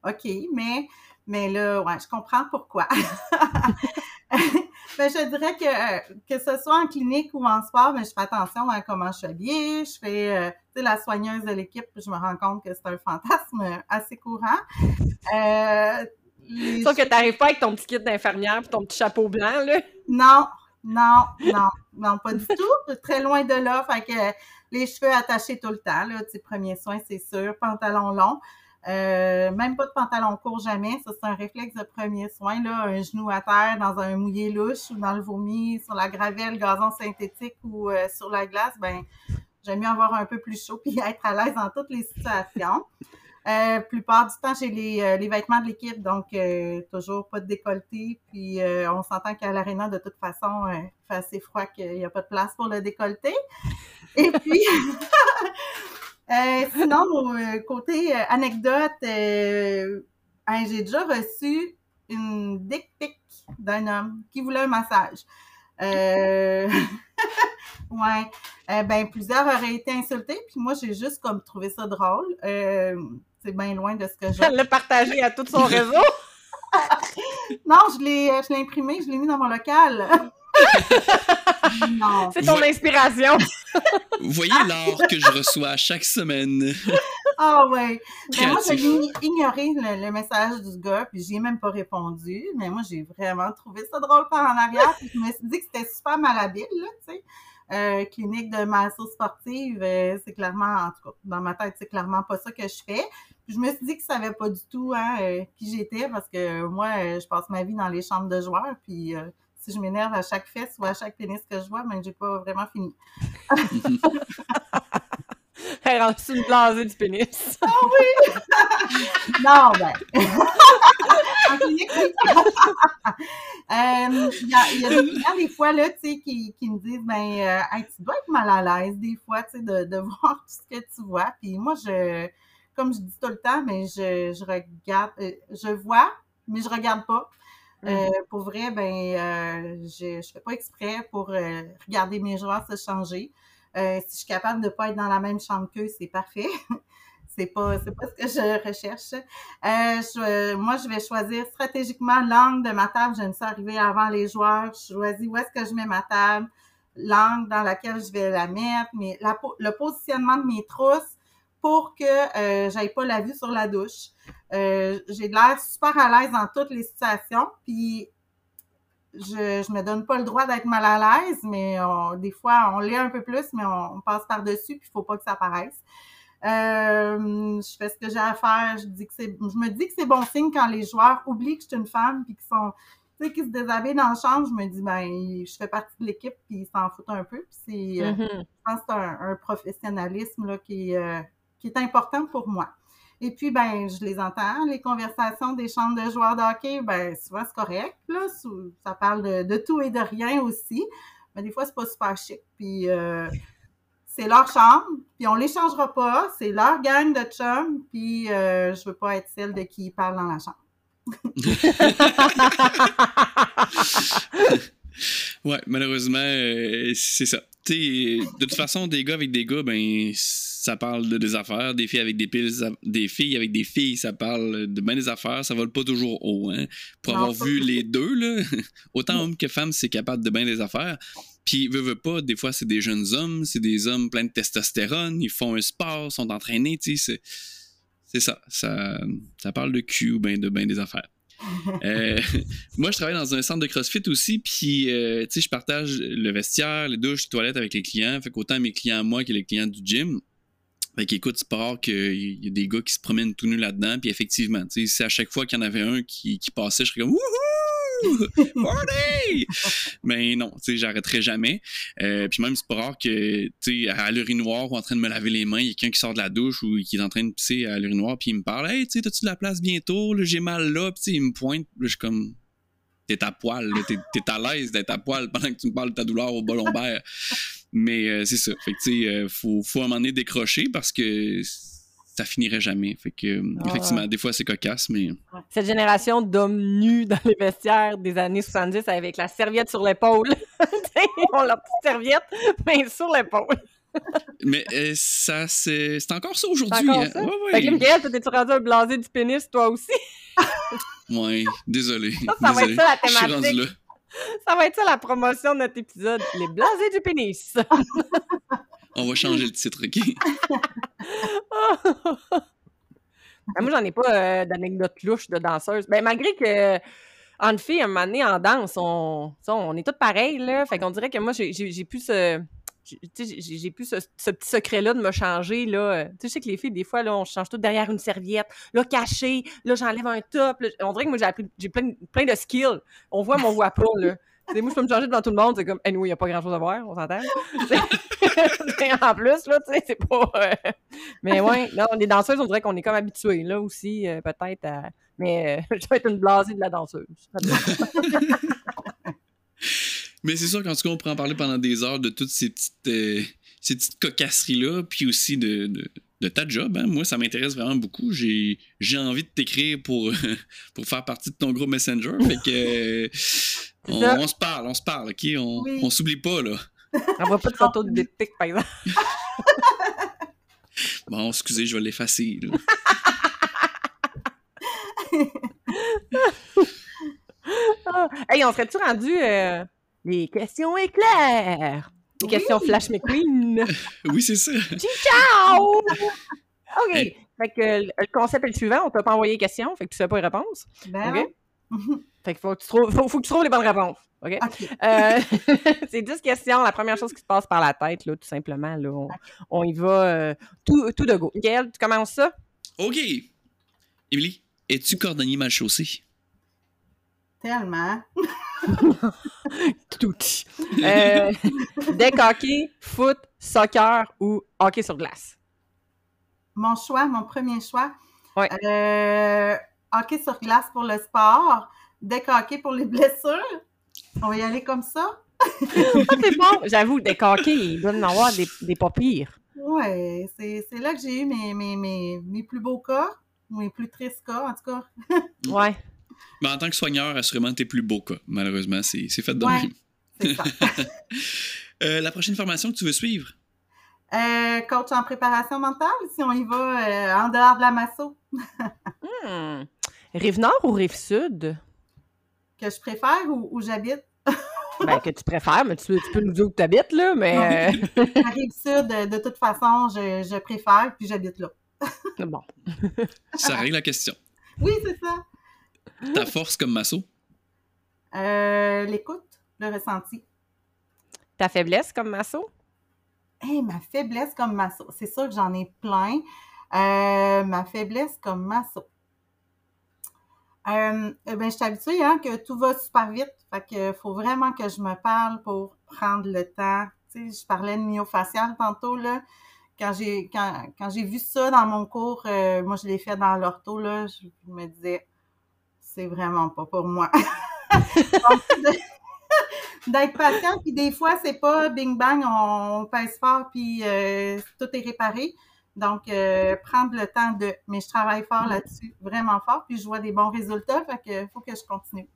OK, mais, mais là, ouais, je comprends pourquoi. ben, je dirais que, que ce soit en clinique ou en sport, mais je fais attention à comment je suis habillée. Je fais, euh, tu sais, la soigneuse de l'équipe, je me rends compte que c'est un fantasme assez courant. Euh, Sauf que tu n'arrives pas avec ton petit kit d'infirmière et ton petit chapeau blanc, là. Non, non, non, non, pas du tout. Très loin de là. Fait que les cheveux attachés tout le temps, là, tu premier soin, c'est sûr. Pantalon long. Euh, même pas de pantalon court jamais. Ça, c'est un réflexe de premier soin, là. Un genou à terre dans un mouillé louche ou dans le vomi, sur la gravelle, gazon synthétique ou euh, sur la glace, ben, j'aime mieux avoir un peu plus chaud puis être à l'aise dans toutes les situations. Euh, plupart du temps, j'ai les, euh, les, vêtements de l'équipe, donc euh, toujours pas de décolleté. Puis euh, on s'entend qu'à l'aréna, de toute façon, il fait assez froid qu'il n'y a pas de place pour le décolleté. Et puis, sinon, côté anecdote, hein, j'ai déjà reçu une dick pic d'un homme qui voulait un massage. ouais. ben, plusieurs auraient été insultés, puis moi, j'ai juste comme trouvé ça drôle c'est bien loin de ce que j'ai. Elle l'a partagé à tout son réseau. non, je l'ai, je l'ai imprimé, je l'ai mis dans mon local. non. C'est ton inspiration. Vous voyez l'art que je reçois chaque semaine. Ah ouais. Mais moi, j'ai ignoré le, le message du gars, puis j'y ai même pas répondu. Mais moi, j'ai vraiment trouvé ça drôle par en arrière. Puis je me suis dit que c'était super malhabile, là, tu sais. Euh, clinique de masso sportive, euh, c'est clairement, en tout cas, dans ma tête, c'est clairement pas ça que je fais. Je me suis dit que ça savait pas du tout hein, euh, qui j'étais parce que moi, euh, je passe ma vie dans les chambres de joueurs, puis euh, si je m'énerve à chaque fesse ou à chaque pénis que je vois, ben j'ai pas vraiment fini. Elle rendue une blasée du pénis. Non, ben. clinique, oui. Euh, Il y, a, il y a des clients, des fois, là, tu sais, qui, qui me disent, ben, euh, Hey, tu dois être mal à l'aise, des fois, tu sais, de, de voir tout ce que tu vois. Puis moi, je, comme je dis tout le temps, mais je, je regarde, euh, je vois, mais je regarde pas. Euh, pour vrai, ben, euh, je, je fais pas exprès pour euh, regarder mes joueurs se changer. Euh, si je suis capable de pas être dans la même chambre qu'eux, c'est parfait. c'est pas, c'est pas ce que je recherche. Euh, je- moi, je vais choisir stratégiquement l'angle de ma table. J'aime ça arriver avant les joueurs. Je choisis où est-ce que je mets ma table, l'angle dans laquelle je vais la mettre, mais la, le positionnement de mes trousses pour que euh, j'aille pas la vue sur la douche. Euh, j'ai de l'air super à l'aise dans toutes les situations, puis je, je me donne pas le droit d'être mal à l'aise, mais on- des fois, on l'est un peu plus, mais on, on passe par-dessus, puis il faut pas que ça apparaisse. Euh, je fais ce que j'ai à faire. Je, dis que c'est, je me dis que c'est bon signe quand les joueurs oublient que je suis une femme, puis qu'ils sont, tu sais, qu'ils se déshabillent dans le champ. Je me dis, ben, je fais partie de l'équipe, puis ils s'en foutent un peu. Puis c'est, euh, Mhm. je pense que c'est un, un professionnalisme là, qui, est, euh, qui est important pour moi. Et puis, ben, je les entends, les conversations des chambres de joueurs de hockey, ben, souvent c'est correct, là, ça parle de, tout et de rien aussi, mais des fois, c'est pas super chic, puis euh, c'est leur chambre, puis on les changera pas, c'est leur gang de chums, puis euh, je veux pas être celle de qui ils parlent dans la chambre. Ouais, malheureusement, euh, c'est ça. Tu sais, de toute façon, des gars avec des gars, ben, ça parle de des affaires. Des filles avec des piles, ça- des filles avec des filles, ça parle de bien des affaires. Ça vole pas toujours haut, hein. Pour avoir vu les deux, là, autant homme que femme, c'est capable de bien des affaires. Puis, veut, veut pas, des fois, c'est des jeunes hommes, c'est des hommes pleins de testostérone, ils font un sport, sont entraînés, tu sais, c'est- c'est ça. ça. Ça parle de cul ou ben de bien des affaires. Euh, moi, je travaille dans un centre de CrossFit aussi, puis euh, je partage le vestiaire, les douches, les toilettes avec les clients. Fait qu'autant mes clients à moi que les clients du gym. Fait c'est pas rare qu'il y a des gars qui se promènent tout nus là-dedans, puis effectivement, à chaque fois qu'il y en avait un qui, qui passait, je serais comme Wouhou! Mais non, tu sais, j'arrêterai jamais. Euh, puis même, c'est pas rare que, tu sais, à l'urinoir ou en train de me laver les mains, il y a quelqu'un qui sort de la douche ou qui est en train de pisser à l'urinoir, puis il me parle Hey, tu sais, t'as-tu de la place bientôt? J'ai mal là, puis il me pointe, je suis comme T'es à poil, t'es, à l'aise d'être à poil pendant que tu me parles de ta douleur au bas. Mais euh, c'est ça. Fait que, tu sais, euh, faut, faut à un moment donné décrocher parce que ça finirait jamais. Fait que, euh, Ah. effectivement, des fois, c'est cocasse, mais. Cette génération d'hommes nus dans les vestiaires des années 70 avec la serviette sur l'épaule. Ils ont leur petite serviette, mais sur l'épaule. Mais euh, ça, c'est, c'est encore ça aujourd'hui. Hein. ça? Ouais, ouais. Fait que toi, t'es-tu rendu un blasé du pénis, toi aussi? Ouais, désolé. Ça, ça va être ça, la Je suis rendu thématique. là. Ça va être ça la promotion de notre épisode. Les blasés du pénis. On va changer le titre, OK? Ben, moi, j'en ai pas euh, d'anecdotes louches de danseuse. Ben, malgré que, en filles, un moment donné, en danse, on, on est toutes pareilles, là. Fait qu'on dirait que moi, j'ai plus ce. j'ai- plus ce, petit secret-là de me changer, là. Tu sais, que les filles, des fois, là, on change toutes derrière une serviette, là, caché, là, j'enlève un top. on dirait que moi, j'ai plein, plein de skills. On voit, mais on voit pas, là. Moi, je peux me changer devant tout le monde, c'est comme, anyway, il n'y a pas grand-chose à voir, on s'entend. En plus, là, tu sais, c'est pas... euh, Mais ouais, là, les danseuses, on dirait qu'on est comme habitués, là, aussi, euh, peut-être, à... Mais euh, je vais être une blasée de la danseuse. Mais c'est sûr qu'en tout cas, on pourrait en parler pendant des heures de toutes ces petites, ces petites cocasseries-là, puis aussi de, de ta job. hein. Moi, ça m'intéresse vraiment beaucoup. J'ai, j'ai envie de t'écrire pour, pour faire partie de ton groupe Messenger. Fait que euh, on, se parle, on se parle, OK? On, Oui. on s'oublie pas, là. On voit pas de photos de dick par exemple. Bon, excusez, je vais l'effacer. là. Hey, on serait-tu rendu euh, les questions éclairs? Les Oui. questions Flash McQueen. Oui, c'est ça. Ciao! OK. Hey. Fait que le concept est le suivant. On t'a pas envoyé les questions, fait que tu sais pas les réponses. Ben. Fait qu'il faut que tu trouves, faut, faut que tu trouves les bonnes réponses. OK? Euh, c'est 10 questions. La première chose qui te passe par la tête, là, tout simplement. Là, on, on y va euh, tout, tout de go. Gaël, tu commences ça? OK. Émilie, es-tu cordonnier mal chaussé? Tellement. Tout. Euh, deck hockey, foot, soccer ou hockey sur glace? Mon choix, mon premier choix. Ouais. Euh, hockey sur glace pour le sport. Deck hockey pour les blessures. On va y aller comme ça. Ah, c'est bon! J'avoue, deck hockey, il doit en avoir des, des pas pires. Ouais, c'est là que j'ai eu mes, mes, mes, mes plus beaux cas, mes plus tristes cas, en tout cas. Ouais. Mais en tant que soigneur, assurément, t'es plus beau cas. Malheureusement, c'est c'est fait de Ouais. même. C'est ça. Euh, la prochaine formation que tu veux suivre? Euh, coach en préparation mentale, si on y va euh, en dehors de la masso, Hmm. Rive nord ou rive sud? que je préfère ou où j'habite? Ben, que tu préfères, mais tu, tu peux nous dire où tu habites, là, mais. La rive sud, de toute façon, je, je préfère, puis j'habite là. bon. Ça règle la question. Oui, c'est ça. Ta force comme masso? Euh, L'écoute, le ressenti. Ta faiblesse comme masso? Hey, ma faiblesse comme masso. C'est sûr que j'en ai plein. Euh, ma faiblesse comme masso. Euh, eh ben, je suis habituée hein, que tout va super vite. Fait que faut vraiment que je me parle pour prendre le temps. Tu sais, je parlais de myofacial tantôt, là. Quand j'ai quand, quand j'ai vu ça dans mon cours, euh, moi je l'ai fait dans l'ortho, là, je me disais c'est vraiment pas pour moi. D'être patient, puis des fois, c'est pas bing bang, on, pèse fort, puis euh, tout est réparé. Donc, euh, prendre le temps de. Mais je travaille fort là-dessus, vraiment fort, puis je vois des bons résultats, fait que faut que je continue.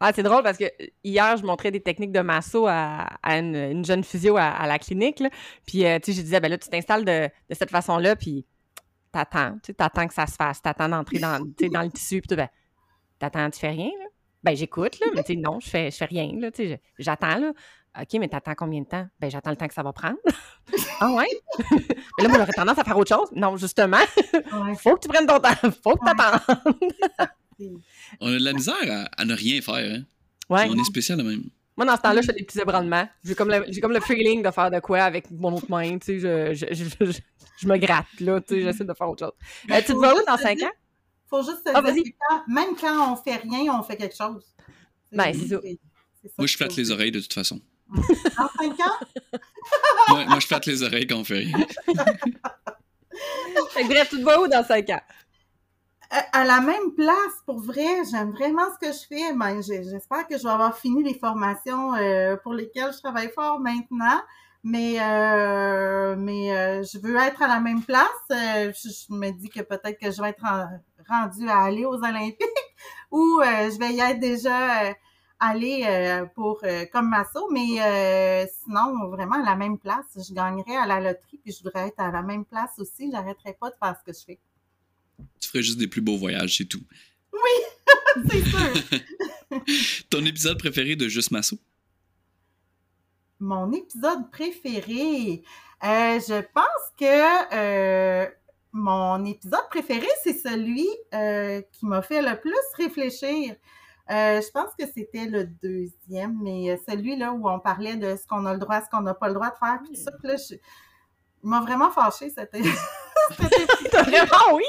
Ah, c'est drôle parce que hier, je montrais des techniques de masso à, à une, une jeune physio à, à la clinique. là. Puis, euh, tu sais, je disais, ben là, tu t'installes de, de cette façon-là, puis t'attends, tu sais, t'attends que ça se fasse, t'attends d'entrer dans, dans le tissu, puis tout, ben, t'attends, tu fais rien, là? Ben, j'écoute, là, mais tu sais, non, je fais, je fais rien, là, tu sais, je- j'attends, là. OK, mais t'attends combien de temps? Ben, j'attends le temps que ça va prendre. ah ouais? mais là, moi, j'aurais tendance à faire autre chose. Non, justement, Ouais, faut que tu prennes ton temps, faut que Ouais. t'attendes. On a de la misère à, à ne rien faire. Hein? Ouais. On est spécial de même. Moi, dans ce temps-là, je fais des petits ébranlements. J'ai comme, le, j'ai comme le feeling de faire de quoi avec mon autre main. Tu sais, je, je, je, je- je me gratte, là. Tu sais, j'essaie de faire autre chose. Euh, tu te vois où dans 5 ans? Faut juste se Ah, dire que quand- même quand on fait rien, on fait quelque chose. Ben, c'est ça. Moi, je flatte les oreilles de toute façon. Dans cinq ans? moi, moi, je flatte les oreilles quand on fait rien. Fait que bref, tu te vois où dans 5 ans? à à la même place, pour vrai, j'aime vraiment ce que je fais. Ben, j'espère que je vais avoir fini les formations euh, pour lesquelles je travaille fort maintenant. Mais euh, mais euh, je veux être à la même place. Euh, je, je me dis que peut-être que je vais être en- rendue à aller aux Olympiques ou euh, je vais y être déjà euh, allée euh, pour comme masso. Mais sinon, vraiment à la même place, je gagnerais à la loterie puis je voudrais être à la même place aussi. J'arrêterais pas de faire ce que je fais. Tu ferais juste des plus beaux voyages, c'est tout. C'est sûr. Ton épisode préféré de Juste Masso? Mon épisode préféré, euh, je pense que euh, mon épisode préféré, c'est celui euh, qui m'a fait le plus réfléchir. Euh, je pense que c'était le deuxième, mais euh, celui là où on parlait de ce qu'on a le droit, ce qu'on n'a pas le droit de faire, puis tout ça. Puis là, je- il m'a vraiment fâché cette T'as vraiment, oui!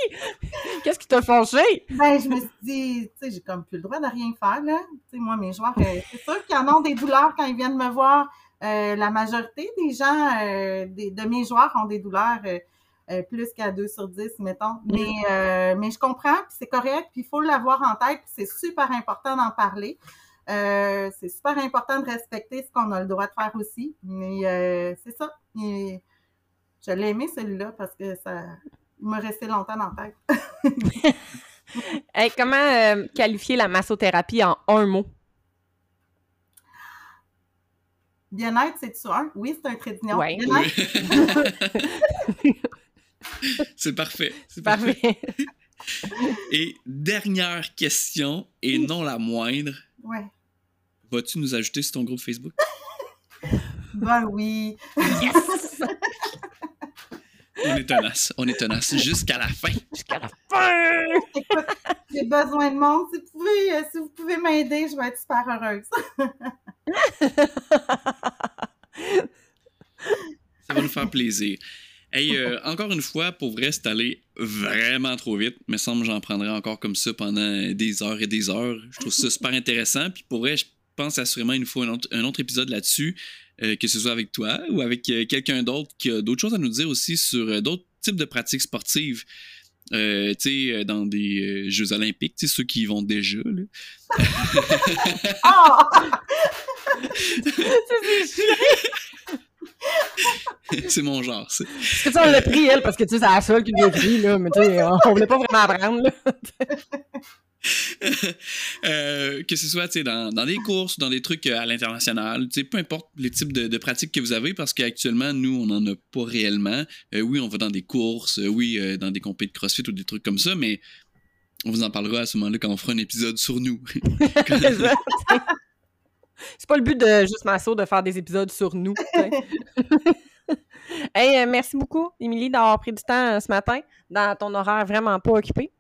Qu'est-ce qui t'a fâché? Ben, je me suis dit, tu sais, j'ai comme plus le droit de rien faire, là. Tu sais, moi, mes joueurs, euh, c'est sûr qu'ils en ont des douleurs quand ils viennent me voir. Euh, la majorité des gens, euh, des- de mes joueurs ont des douleurs euh, plus qu'à 2 sur 10, mettons. Mais, euh, mais je comprends, puis c'est correct, puis il faut l'avoir en tête, puis c'est super important d'en parler. Euh, c'est super important de respecter ce qu'on a le droit de faire aussi. Mais euh, c'est ça. Et je l'ai aimé celui-là parce que ça il m'a resté longtemps dans la tête. Hey, comment euh, qualifier la massothérapie en un mot? Bien-être, c'est tu un? Oui, c'est un trait d'union. Ouais. Bien-être, c'est parfait. C'est Parfait. Et dernière question, et non la moindre, Ouais. Vas-tu nous ajouter sur ton groupe Facebook? Ben oui. Yes! On est tenace, on est tenace jusqu'à la fin. Jusqu'à la fin! Écoute, j'ai besoin de monde. Si vous pouvez, euh, si vous pouvez m'aider, je vais être super heureuse. Ça va nous faire plaisir. Hey, euh, encore une fois, pour vrai, c'est allé vraiment trop vite. Il me semble que j'en prendrais encore comme ça pendant des heures et des heures. Je trouve ça super intéressant. Puis pour vrai, je pense assurément il nous faut un autre, un autre épisode là-dessus, euh, que ce soit avec toi ou avec euh, quelqu'un d'autre qui a d'autres choses à nous dire aussi sur euh, d'autres types de pratiques sportives. Euh, tu sais, dans des Jeux olympiques, tu sais, ceux qui y vont déjà. Là. Ah! c'est! c'est mon genre. c'est- Parce que tu sais, on l'a pris, elle, parce que tu sais, c'est la seule qui nous a écrit, là. Mais tu sais, on, on voulait pas vraiment apprendre, là. Euh, que ce soit tu sais, dans, dans des courses, dans des trucs euh, à l'international, tu sais, peu importe les types de, de pratiques que vous avez, parce qu'actuellement, nous, on n'en a pas réellement. Euh, oui, on va dans des courses, euh, oui, euh, dans des compétitions de CrossFit ou des trucs comme ça, mais on vous en parlera à ce moment-là quand on fera un épisode sur nous. Ça. C'est pas le but de Juste Masso de faire des épisodes sur nous. hey, euh, merci beaucoup, Émilie, d'avoir pris du temps euh, ce matin dans ton horaire vraiment pas occupé.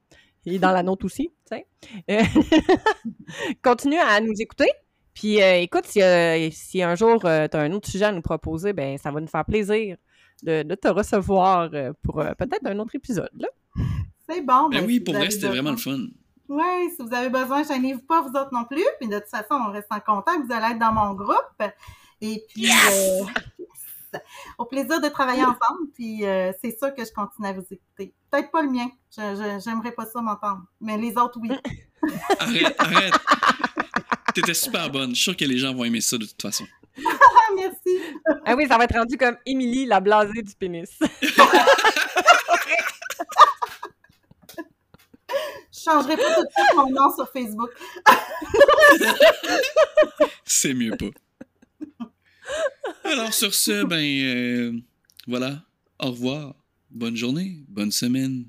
Et dans la nôtre aussi, tu sais. Euh, Continue à nous écouter. Puis euh, écoute, si, euh, si un jour tu as un autre sujet à nous proposer, ben ça va nous faire plaisir de, de te recevoir euh, pour euh, peut-être un autre épisode. Là. C'est bon. ben ben, oui, si pour vrai, c'était vraiment le fun. Oui, si vous avez besoin, gênez-vous pas, vous autres non plus. Puis de toute façon, on reste en contact. Vous allez être dans mon groupe. Et puis, euh, yes! Au plaisir de travailler ensemble. Puis euh, c'est sûr que je continue à vous écouter. Peut-être pas le mien. J'aimerais pas ça m'entendre. Mais les autres, oui. Arrête, arrête. T'étais super bonne. Je suis sûr que les gens vont aimer ça de toute façon. Ah, merci. Ah oui, ça va être rendu comme Émilie, la blasée du pénis. Je changerai pas tout de suite mon nom sur Facebook. C'est mieux pas. Alors sur ce, ben euh, voilà. Au revoir. Bonne journée. Bonne semaine.